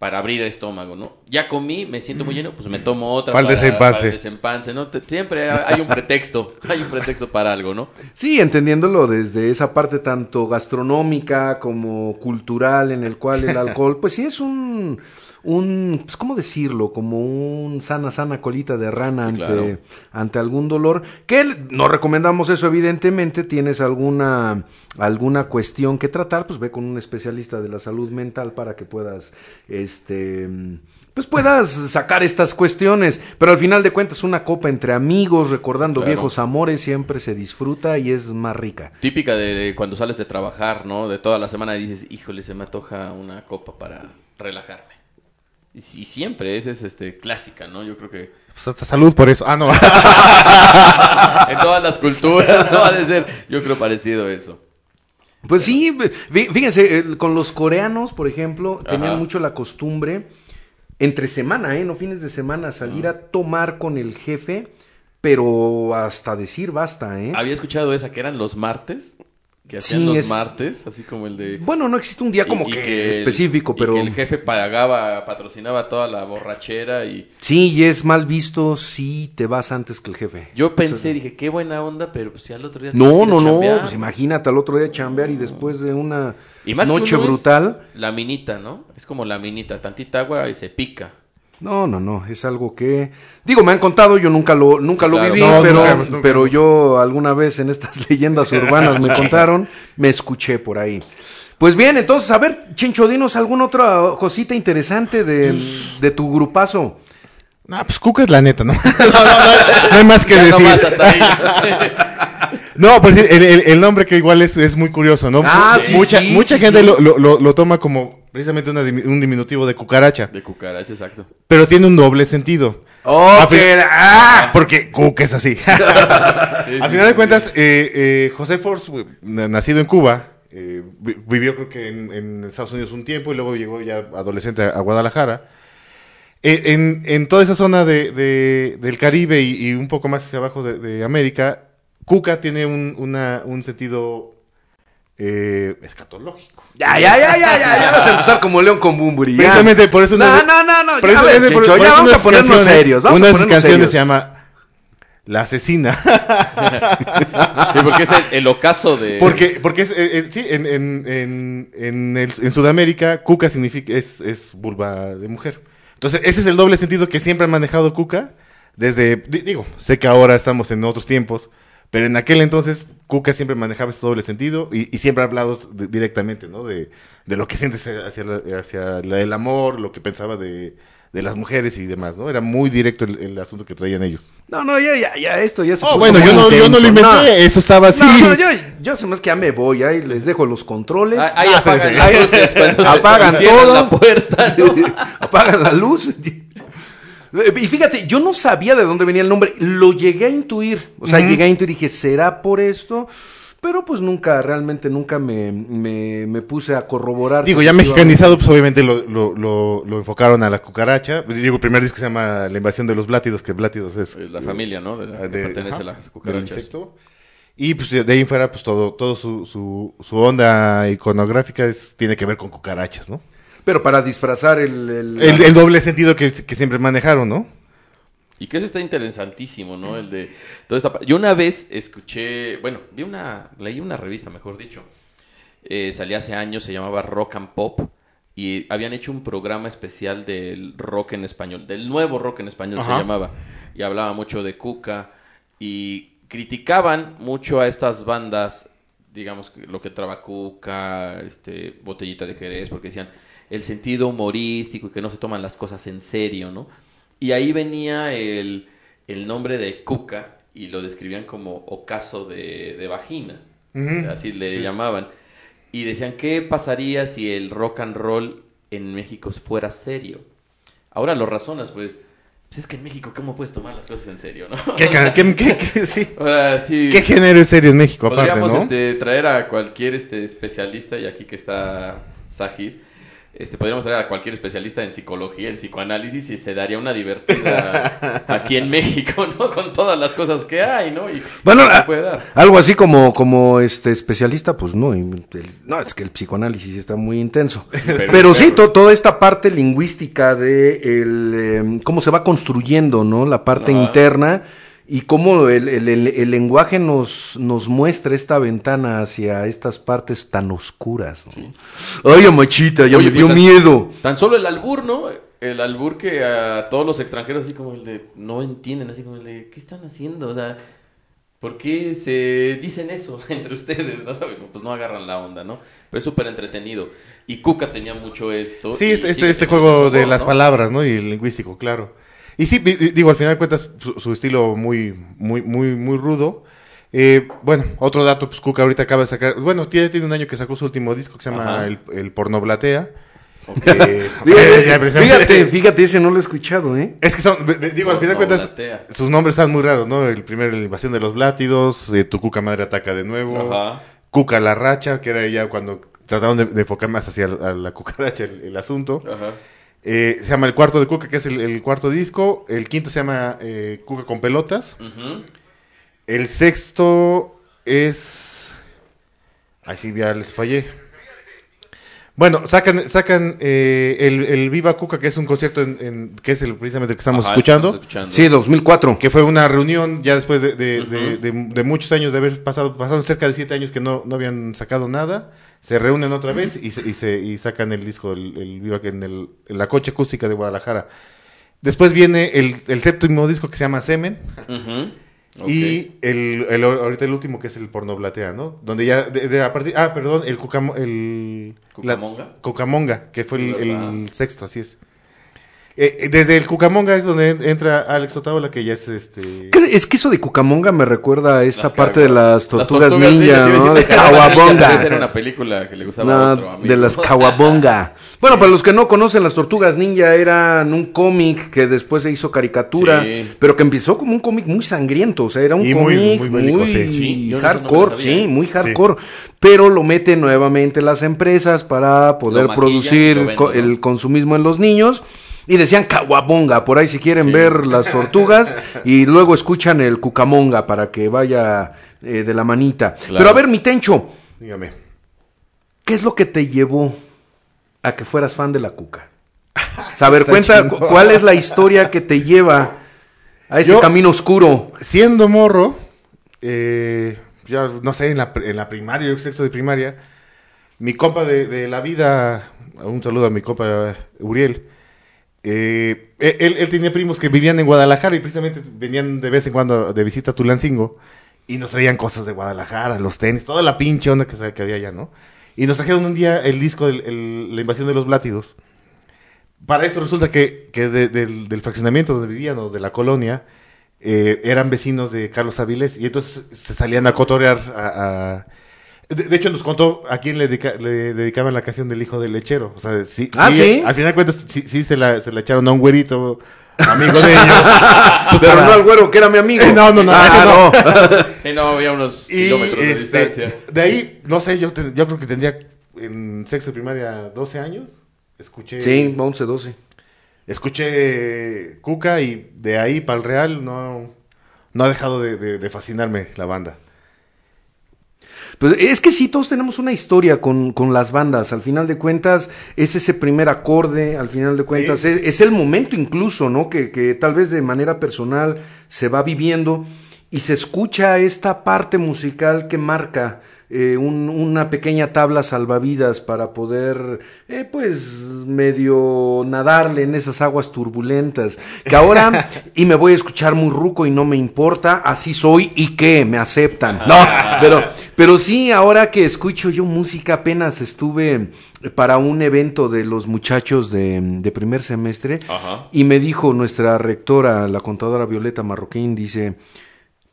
Para abrir el estómago, ¿no? Ya comí, me siento muy lleno, pues me tomo otra Para para el desempance, ¿no? Te- siempre hay un pretexto, <laughs> hay un pretexto para algo, ¿no? Sí, entendiéndolo desde esa parte tanto gastronómica como cultural en el cual el alcohol, pues sí es un, un, pues cómo decirlo, como un sana, sana colita de rana ante, claro. ante algún dolor, que no recomendamos eso evidentemente, tienes alguna, alguna cuestión que tratar, pues ve con un especialista de la salud mental para que puedas, este, pues puedas sacar estas cuestiones, pero al final de cuentas una copa entre amigos, recordando Claro. viejos amores, siempre se disfruta y es más rica. Típica de, de cuando sales de trabajar, ¿no? De toda la semana dices, híjole, se me antoja una copa para relajarme. Y, sí, siempre, esa es este, clásica, ¿no? Yo creo que Pues hasta salud por eso. Ah, no. <laughs> en todas las culturas no ha de ser, yo creo parecido eso. Pues sí, fí- fíjense, con los coreanos, por ejemplo, tenían Ajá. mucho la costumbre, entre semana, ¿eh? No fines de semana, salir a tomar con el jefe, pero hasta decir basta, ¿eh? Había escuchado esa que eran los martes, que Sí, los es- martes, así como el de... Bueno, no existe un día como y- y que, el- específico, y pero que el jefe pagaba, patrocinaba toda la borrachera y... sí, y es mal visto si te vas antes que el jefe. Yo pensé, dije, qué buena onda, pero pues si al otro día... No, no, no, pues imagínate al otro día chambear y después de una Y más noche brutal. La minita, ¿no? Es como la minita, tantita agua y se pica. No, no, no, es algo que digo, me han contado, yo nunca lo nunca lo Claro. viví, No, pero nunca, nunca. pero yo alguna vez en estas <laughs> leyendas urbanas me contaron, me escuché por ahí. Pues bien, entonces, a ver, Chencho, dinos alguna otra cosita interesante de, de tu grupazo. No, pues Cuca es la neta, ¿no? <laughs> no, no, no, no hay más que Ya decir. nomás hasta ahí. <laughs> No, pues el, el- el nombre que igual es, es muy curioso, ¿no? Ah, sí, mucha sí, mucha sí, gente sí. Lo- lo- lo toma como precisamente una un diminutivo de cucaracha, De cucaracha, exacto. pero tiene un doble sentido. Oh, Ah, que- Porque Cuca es así. <laughs> Al final de cuentas, eh, eh, José Force, na- nacido en Cuba, eh, vi- vivió creo que en, en Estados Unidos un tiempo y luego llegó ya adolescente a, a Guadalajara. Eh, en, en toda esa zona de, de- del Caribe y, y un poco más hacia abajo de, de América, Cuca tiene un, una- un sentido eh, escatológico. Ya, ya, ya, ya, ya, ya vas a empezar como León con Bumburi. ya. Precisamente por eso No, no, no, no, precisamente ver, por- por ya eso vamos a ponernos serios, vamos una de sus canciones serios. se llama La asesina. <laughs> Sí, porque es el, el ocaso de... Porque, porque es, eh, eh, sí, en, en, en, en, el- en Sudamérica, cuca significa, es, es vulva de mujer. Entonces, ese es el doble sentido que siempre ha manejado cuca. Desde, di- digo, sé que ahora estamos en otros tiempos, pero en aquel entonces cuca siempre manejaba ese doble sentido y, y siempre ha hablado de- directamente, ¿no? De, de lo que sientes hacia, la- hacia la- el amor, lo que pensaba de, de las mujeres y demás, ¿no? Era muy directo el, el asunto que traían ellos. No, no, ya, ya, ya, esto ya se Oh, bueno, yo no, yo no lo inventé, eso estaba así. No, no, yo, yo se hace que ya me voy, ahí les dejo los controles. Ah, Ahí Ah, apagan <laughs> se- Apagan todo. la puerta, ¿no? <laughs> Apagan la luz. Y fíjate, yo no sabía de dónde venía el nombre, lo llegué a intuir, o sea, llegué a intuir y dije, ¿será por esto? Pero pues nunca, realmente nunca me, me, me puse a corroborar. Digo, ya mexicanizado, pues obviamente lo, lo, lo, lo enfocaron a la cucaracha. Digo, el primer disco se llama La invasión de los blátidos, que blátidos es... Eh, La familia, ¿no? De la- que de- pertenece ajá, a las cucarachas. insecto. Y pues de de ahí en fuera, pues todo, todo su, su, su onda iconográfica es, tiene que ver con cucarachas, ¿no? Pero para disfrazar el... el- El, el doble sentido que, que siempre manejaron, ¿no? Y que eso está interesantísimo, ¿no? El de toda esta Yo una vez escuché, bueno, vi una, leí una revista, mejor dicho. Eh, salía hace años, se llamaba Rock and Pop. Y habían hecho un programa especial del rock en español, del nuevo rock en español se llamaba. Y hablaba mucho de Cuca. Y criticaban mucho a estas bandas, digamos, que lo que traba Cuca, este, Botellita de Jerez, porque decían el sentido humorístico y que no se toman las cosas en serio, ¿no? Y ahí venía el, el nombre de Cuca y lo describían como ocaso de, de vagina. Así le llamaban. y decían, ¿qué pasaría si el rock and roll en México fuera serio? Ahora lo razonas, pues, pues es que en México, ¿cómo puedes tomar las cosas en serio, no? ¿Qué, ca- qué- qué- qué- <laughs> sí. Ahora sí. ¿Qué género es serio en México aparte, Podríamos no? este, traer a cualquier este, especialista, y aquí que está Sahid, este, podríamos traer a cualquier especialista en psicología, en psicoanálisis, y se daría una divertida <laughs> aquí en México, ¿no? Con todas las cosas que hay, ¿no? Y Bueno, a- puede dar. algo así como, como este especialista, pues no, el- no, es que el psicoanálisis está muy intenso. <laughs> pero- Pero, sí, to- toda esta parte lingüística de el, eh, cómo se va construyendo, ¿no? La parte Ajá. interna y cómo el, el- el- el lenguaje nos, nos muestra esta ventana hacia estas partes tan oscuras. ¿no? Ay, amachita, ya Oye, me pues, dio tan- miedo. Tan solo el albur, ¿no? El albur que a todos los extranjeros así como el de no entienden, así como el de ¿qué están haciendo? O sea, ¿por qué se dicen eso <laughs> entre ustedes? ¿no? Pues no agarran la onda, ¿no? Pero es súper entretenido. Y Cuca tenía mucho esto. Sí, este, este juego de las palabras, ¿no? Y el lingüístico, claro. Y sí, di- di- digo, al final de cuentas, su, su estilo muy, muy, muy, muy rudo. Eh, bueno, otro dato, pues Cuca ahorita acaba de sacar, bueno, tiene, tiene un año que sacó su último disco que se llama. El, el Pornoblatea. Ok. Eh, <laughs> Fíjate, precisamente- fíjate, fíjate, ese no lo he escuchado, ¿eh? Es que son, de- de- digo, al final de cuentas, sus nombres están muy raros, ¿no? El primero, la invasión de los Blátidos, eh, Tu Cuca Madre ataca de nuevo, Ajá. Cuca la racha, que era ya cuando trataron de, de enfocar más hacia la, la cucaracha el, el asunto. Ajá. Eh, se llama El Cuarto de Cuca, que es el, el cuarto disco. El quinto se llama eh, Cuca con pelotas. El sexto es... Ay, sí, ya les fallé. Bueno, sacan, sacan eh, el, el Viva Cuca, que es un concierto en, en- que es el precisamente el que estamos Ajá, escuchando. estamos escuchando. Sí, 2004. Que fue una reunión ya después de, de- Ujú. de- de- de muchos años de haber pasado, pasaron cerca de siete años que no, no habían sacado nada. Se reúnen otra vez y, se, y, se- y sacan el disco, el, el Viva, en, el, en la coche acústica de Guadalajara. Después viene el, el séptimo disco que se llama Semen. Ujú. Ok. Y el, el- ahorita el último que es el Pornoblatea, ¿no? Donde ya, de, de- a partir, ah, perdón, el Cucamo- el la- ¿Cucamonga? Cucamonga, que fue el, el sexto, así es. Eh, eh, desde el Cucamonga es donde en- entra Alex Otaola, que ya es este... ¿Qué- Es que eso de Cucamonga me recuerda a esta Las parte de las tortugas, ninja, te iba a ¿no? De <laughs> Kawabonga. una película que le gustaba a No, otro amigo. de las Kawabonga. <laughs> Bueno, para los que no conocen, las tortugas ninja eran un cómic que después se hizo caricatura, Sí. pero que empezó como un cómic muy sangriento, o sea, era un muy- cómic muy muy, bélico, sí. Sí, no hardcore, sabía, sí, ¿eh? muy hardcore, pero lo meten nuevamente las empresas para poder producir co- ¿no? el consumismo en los niños. Y decían Kawabonga, por ahí si quieren Sí. ver las <laughs> tortugas y luego escuchan el Cucamonga para que vaya eh, de la manita. Claro. Pero a ver, mi Tencho, Dígame. ¿Qué es lo que te llevó a que fueras fan de la cuca? <laughs> Saber, cuenta chingón. cuál es la historia que te lleva a ese Yo- camino oscuro. Siendo morro, eh, ya no sé, en la, en la primaria, sexto de primaria, mi compa de, de la vida, un saludo a mi compa Uriel, eh, él, él tenía primos que vivían en Guadalajara y precisamente venían de vez en cuando de visita a Tulancingo y nos traían cosas de Guadalajara, los tenis, toda la pinche onda que, había allá, ¿no? Y nos trajeron un día el disco de La invasión de los Blátidos. Para esto resulta que, que de- del, fraccionamiento donde vivían o de la colonia eh, eran vecinos de Carlos Avilés y entonces se salían a cotorear a- De, de hecho nos contó a quién le, dedica- le dedicaban la canción del hijo del lechero. O sea, sí, Ah, ¿sí? Al final de cuentas sí, sí se, la, se la echaron a un güerito amigo de ellos. <laughs> Pero Para- no al güero, que era mi amigo. Eh, no, no, no, Ah, ese <laughs> Sí, no, había unos Y kilómetros de este, distancia. de ahí, no sé, yo, te- yo creo que tendría en sexto de primaria 12 años. Escuché, Sí, 11, 12. escuché Cuca y de ahí para el Real no, no ha dejado de, de- de fascinarme la banda. Pues es que sí, todos tenemos una historia con, con las bandas. Al final de cuentas, es ese primer acorde, al final de cuentas, Sí. es, es el momento incluso, ¿no? Que, que tal vez de manera personal se va viviendo y se escucha esta parte musical que marca eh, un- una pequeña tabla salvavidas para poder, eh, pues, medio nadarle en esas aguas turbulentas. Que ahora, <laughs> y me voy a escuchar muy ruco y no me importa, así soy y que me aceptan. No, pero, pero sí, ahora que escucho yo música, apenas estuve para un evento de los muchachos de, de primer semestre Ajá. y me dijo nuestra rectora, la contadora Violeta Marroquín, dice,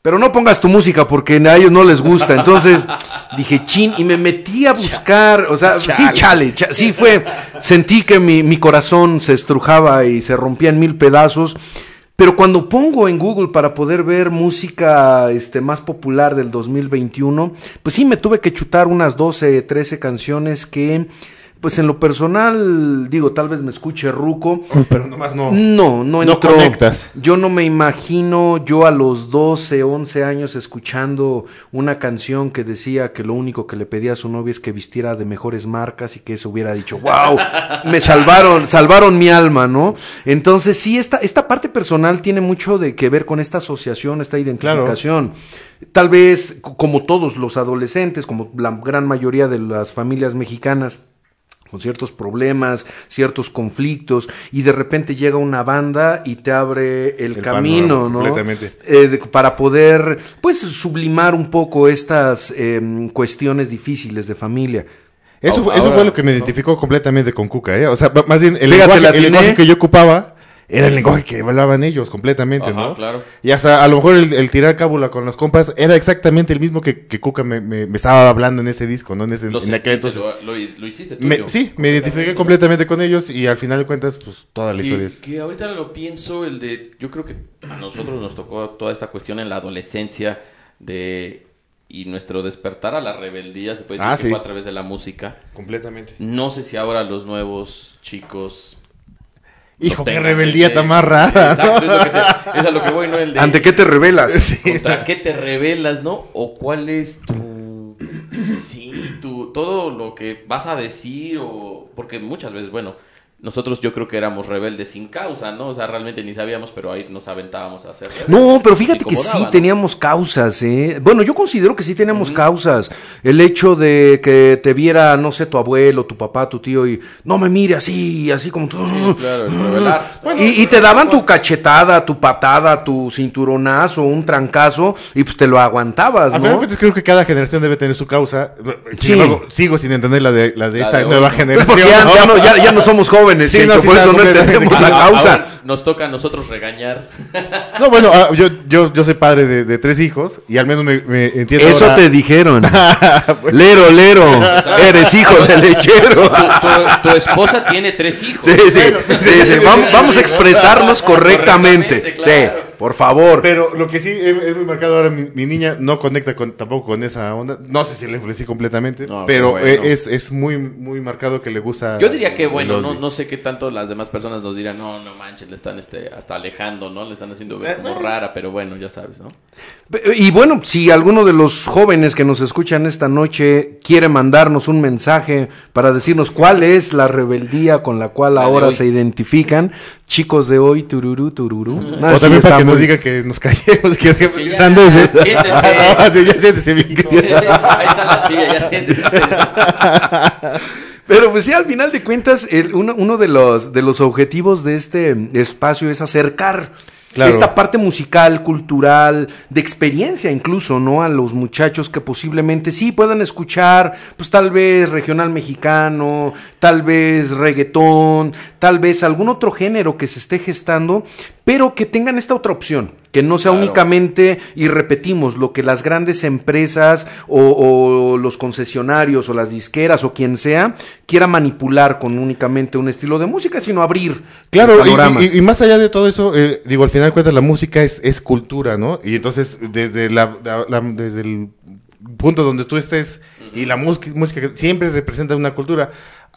pero no pongas tu música porque a ellos no les gusta. Entonces <laughs> dije, chin, y me metí a buscar, o sea, sí, chale, cha- sí fue, sentí que mi, mi corazón se estrujaba y se rompía en mil pedazos. Pero cuando pongo en Google para poder ver música este, más popular del 2021, pues sí me tuve que chutar unas 12, 13 canciones que, pues en lo personal, digo, tal vez me escuche ruco, Pero nomás no. no, no No entró. conectas. Yo no me imagino yo a los 12, 11 años escuchando una canción que decía que lo único que le pedía a su novia es que vistiera de mejores marcas y que eso hubiera dicho, wow, me salvaron, salvaron mi alma, ¿no? Entonces sí, esta, esta parte personal tiene mucho de que ver con esta asociación, esta identificación. Tal vez, como todos los adolescentes, como la gran mayoría de las familias mexicanas, con ciertos problemas, ciertos conflictos, y de repente llega una banda y te abre el, El camino, ¿no? completamente. Eh, de- para poder, pues, sublimar un poco estas em, cuestiones difíciles de familia. Eso, fue, eso fue lo que me identificó completamente con Cuca, ¿eh? O sea, más bien el, lenguaje que yo ocupaba era el lenguaje que hablaban ellos completamente, Ajá, ¿no? claro. Y hasta a lo mejor el, el tirar cábula con los compas era exactamente el mismo que, que Cuca me, me- me estaba hablando en ese disco, ¿no? En, ese, Lo, en aquel sentiste, entonces. lo, lo- lo hiciste Me- tuyo. sí, me identifiqué completamente con ellos y al final de cuentas, pues toda la historia Que, es... que ahorita lo pienso, el de, yo creo que a nosotros nos tocó toda esta cuestión en la adolescencia de y nuestro despertar a la rebeldía, se puede decir Ah, que sí. fue a través de la música. Completamente. No sé si ahora los nuevos chicos... Hijo, qué rebeldía tan más rara. Exacto, es, lo que te- es a lo que voy, ¿no? El de, ¿Ante qué te revelas? <laughs> ¿Contra qué te rebelas, no? ¿O cuál es tu... Sí, tu... Todo lo que vas a decir o... Porque muchas veces, bueno, nosotros yo creo que éramos rebeldes sin causa, ¿no? O sea, realmente ni sabíamos, pero ahí nos aventábamos a hacer rebeldes. No, pero fíjate que sí teníamos causas, ¿eh? Bueno, yo considero que sí teníamos causas. El hecho de que te viera, no sé, tu abuelo, tu papá, tu tío y no me mire así, así como tú. Sí, claro, <laughs> y, y te daban tu cachetada, tu patada, tu cinturonazo, un trancazo y pues te lo aguantabas, final ¿no? cuentas creo que cada generación debe tener su causa. Sin Sí. embargo, sigo sin entender la de, la de La esta de nueva generación. Porque ya, ¿no? ya no, ya- ya no somos jóvenes, Sí, Chencho, no, sí, por eso no entendemos la Ahora- causa. ahora nos toca a nosotros regañar. No, bueno, ah, yo, yo, yo soy padre de, de tres hijos y al menos me, me entiendo Eso ahora- te dijeron. <laughs> lero, lero, eres hijo de lechero. Tu, tu- tu esposa tiene tres hijos. Sí, sí, sí, sí, Vamos, vamos a expresarnos correctamente. Correctamente, claro. Sí, por favor. Pero lo que sí es, muy marcado ahora, mi, mi niña no conecta con, tampoco con esa onda. No sé si le influencié completamente, No, pero bueno. eh, es, es muy, muy marcado que le gusta. Yo diría que bueno, no, no sé qué tanto las demás personas nos dirán, no, no manches, le están este, hasta alejando, ¿no? Le están haciendo ver como rara, pero bueno, ya sabes, ¿no? Y bueno, si alguno de los jóvenes que nos escuchan esta noche quiere mandarnos un mensaje para decirnos cuál es la rebeldía con la cual La ahora se identifican, chicos de hoy, tururú, tururú. O sí, también para que nos diga que nos callemos, que dejemos Que ya- sandeces. siéntense. <laughs> Ah, sí, ya siéntese bien. Ahí está la silla, ya siéntense. <laughs> Pero pues sí, al final de cuentas, el- uno, uno de, los, de los objetivos de este espacio es acercar Esta parte musical, cultural, de experiencia incluso, ¿no? A los muchachos que posiblemente sí puedan escuchar, pues tal vez regional mexicano, tal vez reggaetón, tal vez algún otro género que se esté gestando, pero que tengan esta otra opción, que no sea Claro. únicamente, y repetimos, lo que las grandes empresas o, o los concesionarios o las disqueras o quien sea quiera manipular con únicamente un estilo de música, sino abrir Claro, el y, panorama. y- y más allá de todo eso, eh, digo, al final de cuentas la música es, es cultura, ¿no? Y entonces, desde, la, la- la- desde el punto donde tú estés y la música, música que siempre representa una cultura.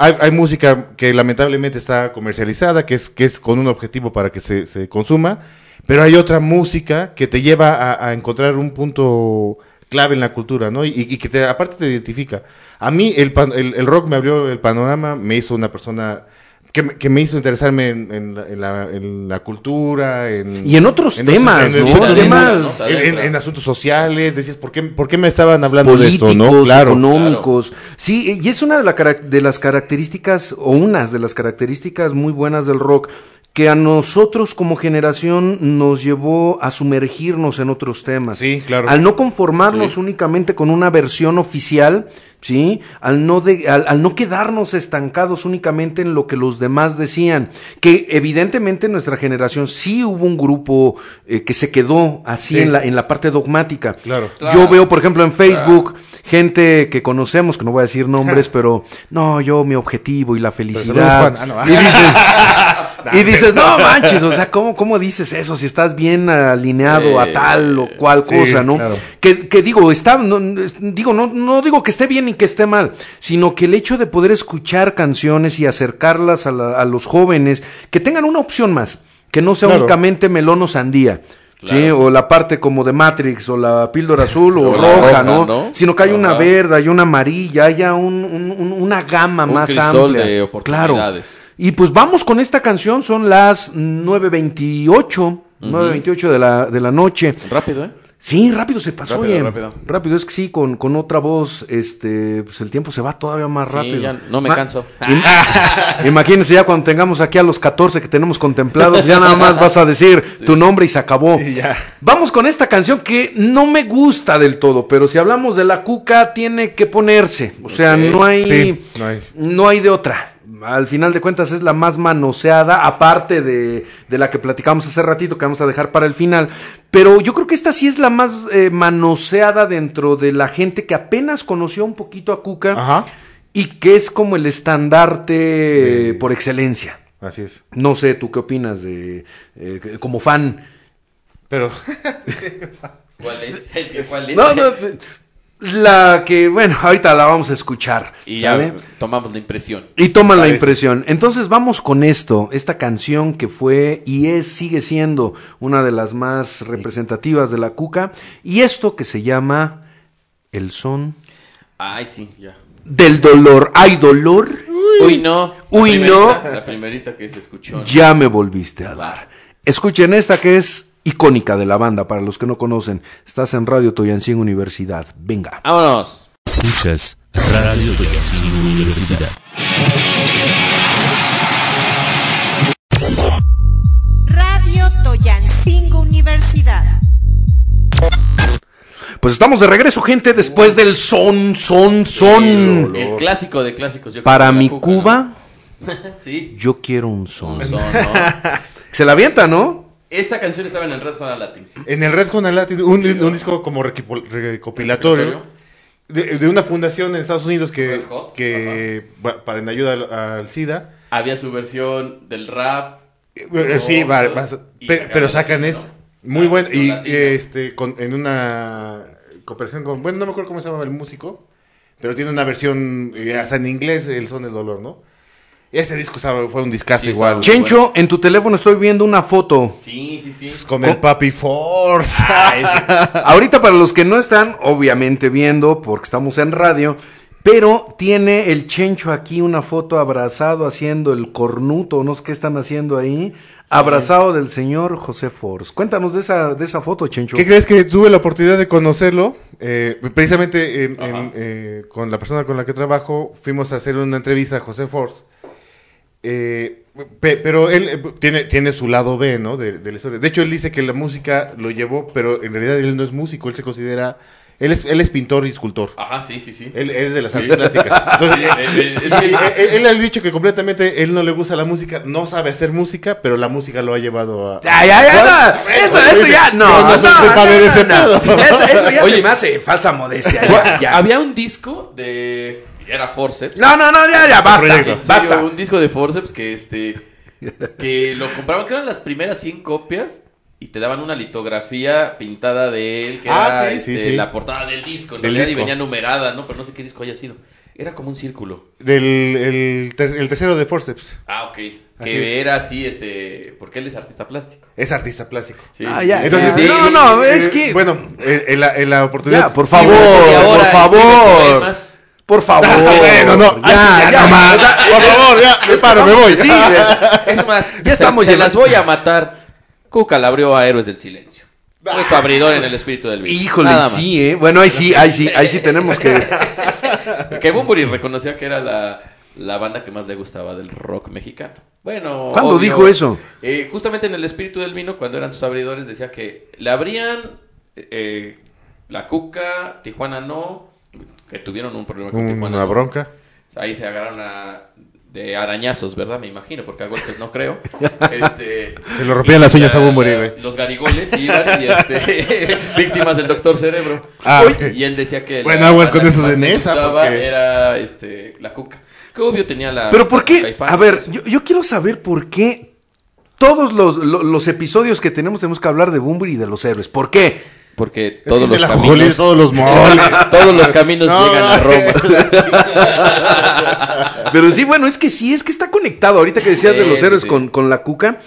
Hay, hay música que lamentablemente está comercializada, que es, que es con un objetivo para que se, se consuma, pero hay otra música que te lleva a, encontrar un punto clave en la cultura, ¿no? Y, y que te, aparte te identifica. A mí el, pan- el, el rock me abrió el panorama, me hizo una persona que, me- que me hizo interesarme en, en la, en la- en la cultura, en... Y en otros temas, en- ¿no? en- en- Temas en- en- en asuntos sociales, decías, ¿por qué, ¿por qué me estaban hablando de esto, no? Claro. económicos. Sí, y es una de, la de las características, o unas de las características muy buenas del rock, que a nosotros como generación nos llevó a sumergirnos en otros temas. Sí, claro. Al no conformarnos Sí. únicamente con una versión oficial, ¿sí? Al no, de- al, al no quedarnos estancados únicamente en lo que los demás decían. Que evidentemente en nuestra generación sí hubo un grupo eh, que se quedó así Sí. en, la, en la parte dogmática. Claro. Yo veo, por ejemplo, en Facebook gente que conocemos, que no voy a decir nombres, <laughs> pero no, yo mi objetivo y la felicidad. saludos, Juan. Ah, no. y dices, <laughs> y dices, no manches, o sea, ¿cómo, ¿cómo dices eso? Si estás bien alineado a tal o cual Sí, cosa, ¿no? claro. Que, que digo, está, no, digo, no, no digo que esté bien ni que esté mal, sino que el hecho de poder escuchar canciones y acercarlas a, la- a los jóvenes, que tengan una opción más, que no sea Claro. únicamente melón o sandía. ¿Sí? O la parte como de Matrix, o la píldora azul, o, roja, roja, ¿no? ¿no? Sino que hay una verde, hay una amarilla, haya un- un- un- una gama Un más amplia. de Claro. Y pues vamos con esta canción, son las 9.28, 9.28 de la, de la noche. Rápido, ¿eh? Sí, rápido se pasó, Rápido, oye. rápido. Rápido, es que sí, con, con otra voz, este, pues el tiempo se va todavía más Sí, rápido. ya no me Ma- canso. Im- <laughs> Imagínense ya cuando tengamos aquí a los 14 que tenemos contemplados, ya nada más vas a decir <laughs> tu nombre y se acabó. Y ya. Vamos con esta canción que no me gusta del todo, pero si hablamos de la cuca, tiene que ponerse. O sea, Ok. no hay, Sí, no hay. no hay de otra. Al final de cuentas es la más manoseada, aparte de, de la que platicamos hace ratito, que vamos a dejar para el final. Pero yo creo que esta sí es la más eh, manoseada dentro de la gente que apenas conoció un poquito a Cuca Ajá. y que es como el estandarte De- eh, por excelencia. Así es. No sé, ¿tú qué opinas de eh, como fan? Pero <laughs> ¿Cuál es? Es que ¿Cuál es? No, no, la que, bueno, ahorita la vamos a escuchar. Y ya ¿sale? tomamos la impresión. Y toman la impresión. Entonces vamos con esto, esta canción que fue y es, sigue siendo una de las más representativas de la cuca. Y esto que se llama El son Ay, sí, ya. del dolor. ¿Hay dolor? Uy, no. Uy, La no. La primerita que se escuchó. Ya me volviste a dar. Escuchen esta que es icónica de la banda, para los que no conocen. Estás en Radio Toyancín Universidad. Venga. Vámonos. Escuchas Radio Toyasin Universidad. Radio Toyancingo Universidad. Pues estamos de regreso, gente, después del son, son, son. El clásico de clásicos. yo creo Para mi Cuca, Cuba, ¿no? <laughs> sí. yo quiero un son. Un son, ¿no? <laughs> Se la avienta, ¿no? Esta canción estaba en el Red Hot Latin. en el Red Hot Latin, un, un disco como recopilatorio de, de una fundación en Estados Unidos que, que va- para en ayuda al, al SIDA. Había su versión del rap. Eh, sí, va- va- Y pe- sacaron pero sacan es ¿no? muy La bueno y latina. este con, en una cooperación con bueno no me acuerdo cómo se llama el músico pero tiene una versión eh, hasta en inglés el son del dolor no ese disco sabe, fue un discazo Sí, igual Chencho, en tu teléfono estoy viendo una foto. Sí, sí, sí. con el Papi Force <laughs> Ahorita para los que no están, obviamente viendo, porque estamos en radio, pero tiene el Chencho aquí una foto abrazado haciendo el cornuto, no sé qué están haciendo ahí, abrazado del señor José Force. Cuéntanos de esa, de esa foto, Chencho. ¿Qué crees que tuve la oportunidad de conocerlo? Eh, precisamente en- Ajá. en, eh, con la persona con la que trabajo fuimos a hacer una entrevista a José Force. Eh, pe- pero él eh, tiene, tiene su lado B, ¿no? De, de la historia. De hecho, él dice que la música lo llevó, pero en realidad él no es músico, él se considera... Él es, él es pintor y escultor. Ajá, sí, sí, sí. Él, él es de las artes plásticas. <laughs> Entonces, Eh, él, él ha dicho que completamente él no le gusta la música, no sabe hacer música, pero la música lo ha llevado a... Ya, ya, ya, no. Eso, eso ya, no. No, no. Eso, eso ya Oye. se me hace falsa modestia. ya, ya. Había un disco de. Era Forceps. No, no, no, ya, ya, basta. proyecto. En serio, Basta. un disco de Forceps que este. Que lo compraban, que eran las primeras 100 copias. Y te daban una litografía pintada de él, que Ah, era sí, este, sí. la portada del disco. En Del realidad y disco. venía numerada, ¿no? Pero no sé qué disco haya sido. Era como un círculo. Del el, ter- el tercero de Forceps. Ah, ok. Así que es. era así, este. Porque él es artista plástico. Es artista plástico. Sí, Ah, ya, sí. Entonces, ya. sí, No, no, eh, es que- Bueno, eh, en, la, en la oportunidad... Ya, por Sí, favor, ahora por favor. Por favor. <laughs> Bueno, no, ya, ya, no más. o sea, Por favor, ya, me paro, me voy. Sí, es- <laughs> Es más, Ya se- estamos se, llevando- las voy a matar. Cuca la abrió a Héroes del Silencio. Fue su abridor en el espíritu del virus. Híjole, Nada más. sí, ¿eh? Bueno, ahí sí, ahí sí, ahí sí tenemos que... <laughs> Que Bumburi reconoció que era la, la banda que más le gustaba del rock mexicano. Bueno, ¿Cuándo obvio, dijo eso? eh, justamente en el espíritu del vino, cuando eran sus abridores, decía que le abrían eh, la Cuca, Tijuana no, que tuvieron un problema con Tijuana. Una bronca. Ahí se agarraron a- de arañazos, ¿verdad? Me imagino, porque a golpes no creo. <laughs> Este, Se lo rompían las uñas a Bumburi, güey. Los garigoles iban y este, <laughs> víctimas del doctor Cerebro. Ah, Uy. Y él decía que Bueno, aguas con esos de Nesa, porque- era este, la Cuca. Que obvio tenía la... Pero ¿por qué? A ver, yo, yo quiero saber por qué todos los, lo- los episodios que tenemos tenemos que hablar de Bunbury y de los héroes. ¿Por qué? Porque todos los caminos... Todos los moles. <laughs> todos los caminos No, llegan a Roma. <laughs> Pero sí, bueno, es que sí, es que está conectado. Ahorita que decías de los héroes sí. Con, con la cuca.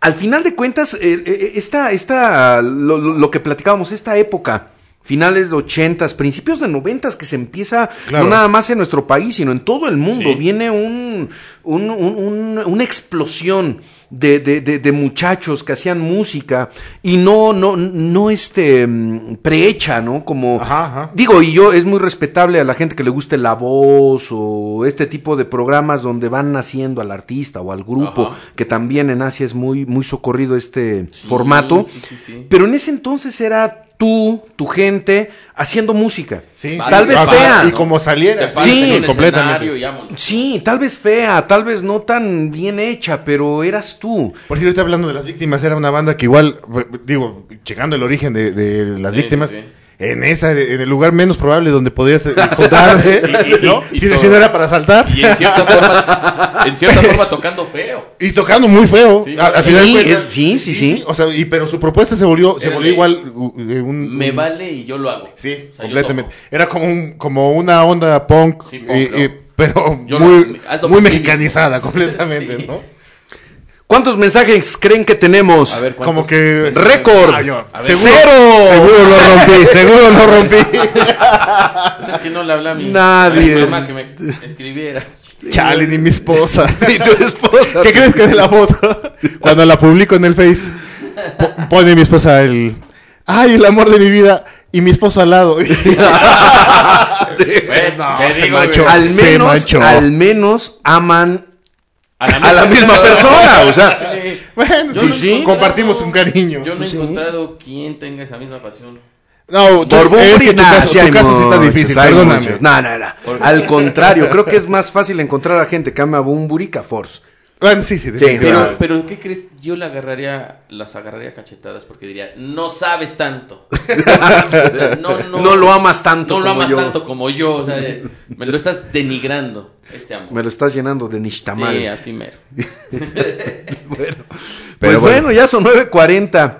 Al final de cuentas, eh, eh, esta, esta, lo- lo que platicábamos, esta época, finales de ochentas, principios de noventas, que se empieza Claro. no nada más en nuestro país, sino en todo el mundo. Sí. Viene un, un- un- un- una explosión de, de- de- de muchachos que hacían música y no, no, no este mm, prehecha, ¿no? Como Ajá, ajá. Digo, y yo es muy respetable a la gente que le guste la voz o este tipo de programas donde van naciendo al artista o al grupo, Ajá. que también en Asia es muy, muy socorrido este Sí, formato. sí, sí, sí. Pero en ese entonces era tú, tu gente, haciendo música. Sí. Tal vez fea. Y como saliera. Sí, completamente. Sí, tal vez fea, tal vez no tan bien hecha, pero eras tú. Por si ahorita hablando de las víctimas, era una banda que igual, digo, checando el origen de, de las Sí, víctimas, sí, sí. En esa, en el lugar menos probable donde podías eh, <laughs> Y- y- ¿no? y si, todo. si no era para saltar. Y en cierta forma, en cierta forma tocando feo. Y tocando muy feo. Sí. A- Sí, es- sí, sí, sí. O sea, y, pero su propuesta se volvió, se volvió de- igual uh, eh, un, Me un- vale y yo lo hago. Sí, O sea, yo completamente. Era como un, como una onda punk, Sí, punk, eh, ¿no? pero Yo muy, lo- muy mexicanizada <laughs> completamente, Sí. ¿no? ¿Cuántos mensajes creen que tenemos? A ver, ¿cuántos? Como que Récord. Ah, yo- A ver. seguro, ¡Cero! seguro lo rompí, <laughs> seguro lo rompí. Es que no le hablé a mi, Nadie. a mi mamá que me escribiera. Chale, ni mi esposa. <laughs> Y tu esposa. ¿Qué crees que de la foto? Cuando la publico en el Face, po- pone mi esposa el. ¡Ay, el amor de mi vida! Y mi esposo al lado. <laughs> Bueno, se digo, Se manchó. al menos aman a a la misma persona. O sea, Sí. bueno, Yo sí, no compartimos un cariño. Yo no he Sí. encontrado quien tenga esa misma pasión. No, tú- por es que tu nah, caso, sí tu caso sí está muchos, difícil, perdóname. muchos. No, no, no. Al contrario, creo que es más fácil encontrar a gente que ama a Bunbury que a Force. Bueno, sí, sí, Sí. Pero, pero ¿qué crees? Yo la agarraría, las agarraría cachetadas porque diría, no sabes tanto. <laughs> No, no, No lo amas tanto No lo como amas yo. tanto como yo. O sea, me lo estás denigrando, este amor. Me lo estás llenando de nishtamal. Sí, así mero. <laughs> Bueno, pues bueno. bueno. ya son 9.40.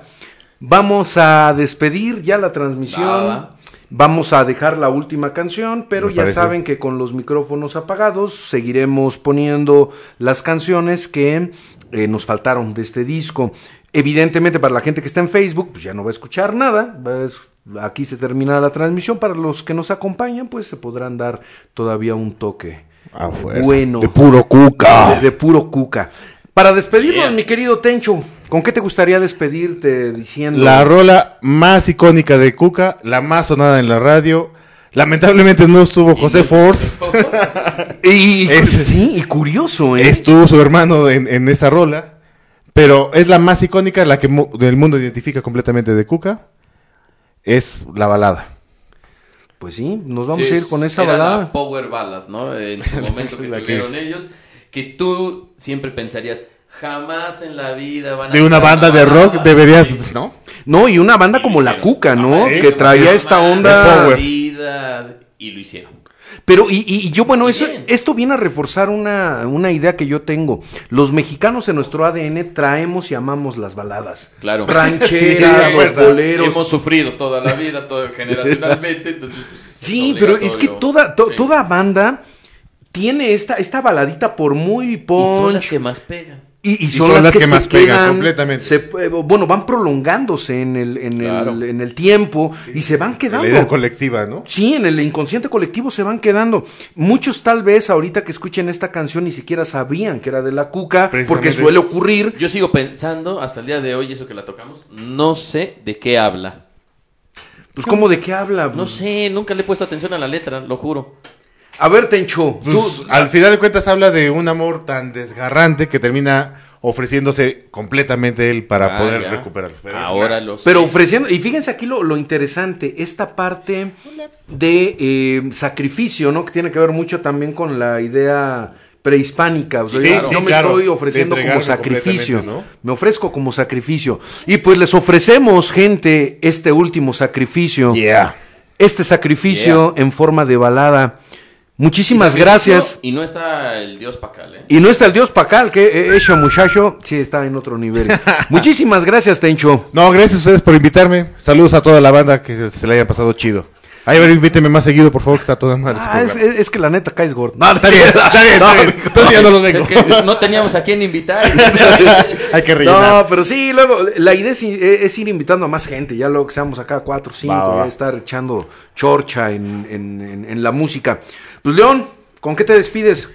Vamos a despedir ya la transmisión. Va, va. Vamos a dejar la última canción, pero Me ya parece. saben que con los micrófonos apagados seguiremos poniendo las canciones que eh, nos faltaron de este disco. Evidentemente para la gente que está en Facebook, pues ya no va a escuchar nada. va a es- Aquí se termina la transmisión. Para los que nos acompañan, pues se podrán dar todavía un toque. A fuerza. Bueno. De puro cuca. De, de puro cuca. Para despedirnos, Yeah. mi querido Tencho, ¿con qué te gustaría despedirte diciendo? La rola más icónica de Cuca, la más sonada en la radio. Lamentablemente no estuvo José Force, <laughs> Y, sí, y curioso, ¿eh? estuvo su hermano en, en esa rola, pero es la más icónica, la que del mundo identifica completamente de Cuca, es la balada. Pues sí, nos vamos Sí, a ir con esa era balada. La power ballad, ¿no? En su <laughs> momento que tuvieron ellos. Que tú siempre pensarías, jamás en la vida van a. De una banda de balada. rock deberías, Sí. ¿no? No, y una banda Y como La. Cuca, ¿no? Sí, que traía esta en onda. la power. vida, y lo hicieron. Pero, y, y- yo, bueno, eso, esto viene a reforzar una, una idea que yo tengo. Los mexicanos en nuestro ADN traemos y amamos las baladas. Claro. Rancheras, los boleros. Hemos sufrido toda la vida, todo, generacionalmente. Entonces, pues, Sí, pero es que toda, to- Sí. toda banda tiene esta, esta baladita por muy Y son las que más pegan. Y, y son, las, que, más pegan completamente. se- eh, bueno, van prolongándose en el, en, Claro. el, en el tiempo y se van La quedando. idea colectiva, ¿no? Sí, en el inconsciente colectivo se van quedando. Muchos tal vez ahorita que escuchen esta canción ni siquiera sabían que era de la cuca, porque suele ocurrir. Yo sigo pensando, hasta el día de hoy, eso que la tocamos, no sé de qué habla. Pues, ¿cómo de qué habla? No sé, nunca le he puesto atención a la letra, lo juro. A ver, Tencho, Pues, tú- al final de cuentas habla de un amor tan desgarrante que termina ofreciéndose completamente él para Ah, poder ya. recuperarlo. Pero Ahora lo sé. Pero ofreciendo, y fíjense aquí lo, lo interesante, esta parte de eh, sacrificio, ¿no? Que tiene que ver mucho también con la idea prehispánica. O sea, Sí, yo, sí, yo me claro, estoy ofreciendo como sacrificio. ¿no? Me ofrezco como sacrificio. Y pues les ofrecemos, gente, este último sacrificio. Yeah. Este sacrificio en forma de balada. Muchísimas Y gracias. Y no está el dios Pacal, ¿eh? Y no está el dios Pacal, que eh, ese muchacho sí está en otro nivel. <laughs> Muchísimas gracias, Tencho. No, gracias a ustedes por invitarme. Saludos a toda la banda que se le haya pasado chido. Ay, a ver, invíteme más seguido, por favor, que está toda madre. ese Ah, es, es- es que la neta caes gordo. No, Está bien, está bien, está bien. Entonces ya no los vengo. Es que no teníamos a quién invitar. <laughs> Hay que rellenar. No, pero sí, luego la idea es, i- es ir invitando a más gente, ya luego que seamos acá cuatro, cinco, Va, va, ya va. estar echando chorcha en, en- en- en la música. Pues León, ¿con qué te despides?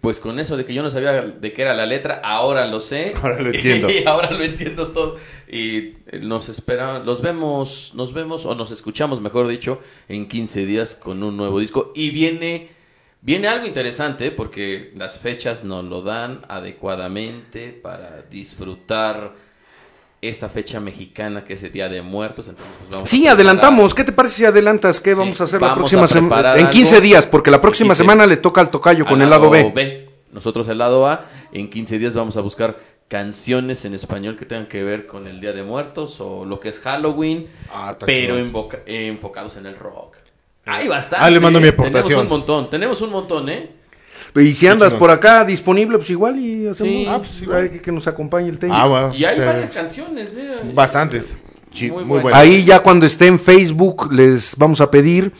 Pues con eso de que yo no sabía de qué era la letra, ahora lo sé. <laughs> Ahora lo entiendo. <laughs> Y ahora lo entiendo todo. Y eh, nos espera, los vemos, nos vemos, o nos escuchamos, mejor dicho, en 15 días con un nuevo disco. Y viene, viene algo interesante, porque las fechas nos lo dan adecuadamente para disfrutar esta fecha mexicana que es el Día de Muertos. Entonces, pues, vamos a Sí, adelantamos. ¿Qué te parece si adelantas? ¿Qué Sí, vamos a hacer la próxima semana? En 15 algo. días, porque la próxima 15. semana le toca al tocayo con el lado B. Nosotros el lado A. En 15 días vamos a buscar canciones en español que tengan que ver con el Día de Muertos o lo que es Halloween, Ah, pero eh, enfocados en el rock. Hay bastante. Ah, le mando mi ¿eh? aportación. Tenemos un montón, tenemos un montón, ¿eh? Y si andas por acá disponible, pues igual y hacemos Sí. ah, pues, igual que, que nos acompañe el técnico. Ah, bueno. Y hay o sea, varias canciones, ¿eh? Bastantes. Muy muy buenas. Ahí ya cuando esté en Facebook les vamos a pedir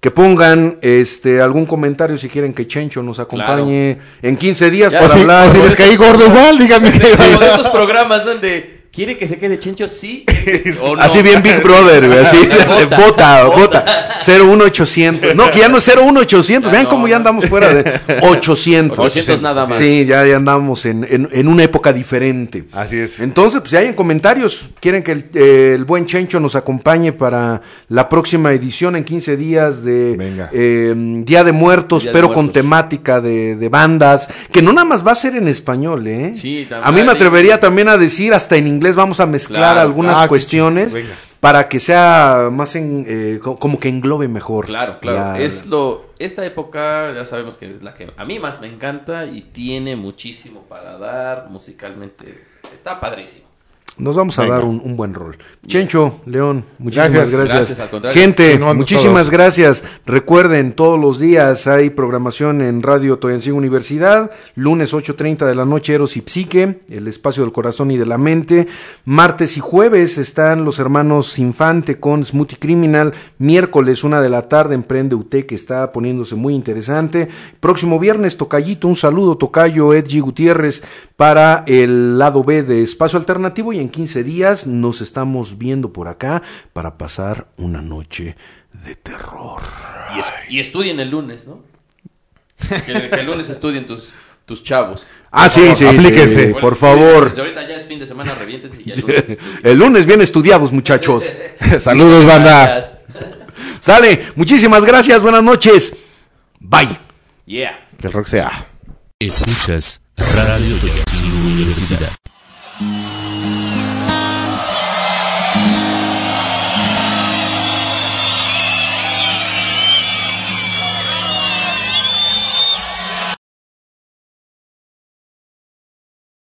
que pongan este algún comentario si quieren que Chencho nos acompañe en 15 días Ya, para si, hablar. si les caí gordo igual, díganme que... De estos programas donde quiere que se quede Chencho, sí <laughs> o no. Así bien Big Brother, güey, así <laughs> <laughs> Vota, vota, vota. vota, 01800. No, que ya no es 01800, Ah, vean no, cómo ya andamos fuera de 800. 800 nada más. Sí, ya, ya andamos en, en, en una época diferente. Así es. Entonces, pues si hay en comentarios, quieren que el, eh, el buen Chencho nos acompañe para la próxima edición en 15 días de Venga. eh, Día de Muertos, Día de pero con temática de, de bandas, que no nada más va a ser en español, ¿eh? Sí, también. a mí me atrevería también a decir, hasta en inglés vamos a mezclar Claro. algunas Ah, cuestiones para que sea más en, eh, co- como que englobe mejor. Claro, claro. la- Es lo, esta época ya sabemos que es la que a mí más me encanta y tiene muchísimo para dar musicalmente. Está padrísimo. Nos vamos a Venga. dar un, un buen rol. Chencho, León, muchísimas gracias. Gracias. Gracias, al contrario. Gente, muchísimas todos. gracias. Recuerden, todos los días hay programación en Radio Toyancín Universidad. Lunes 8.30 de la noche, Eros y Psique, el espacio del corazón y de la mente. Martes y jueves están los hermanos Infante con Smoothie Criminal. Miércoles, una de la tarde, Emprende UT, que está poniéndose muy interesante. Próximo viernes, Tocayito, un saludo, Tocayo Edgy Gutiérrez, para el lado B de Espacio Alternativo. Y en 15 días nos estamos viendo por acá para pasar una noche de terror. Y, es- y estudien el lunes, ¿no? Que, que el lunes estudien tus, tus chavos. Ah, sí, sí, aplíquense. sí, por favor. desde ahorita ya es fin de semana, reviéntense y el lunes. <laughs> El lunes bien estudiados, muchachos. <laughs> Saludos, banda. <laughs> Sale, muchísimas gracias, buenas noches. Bye. Yeah. Que el rock sea. Escuchas Radio Universidad.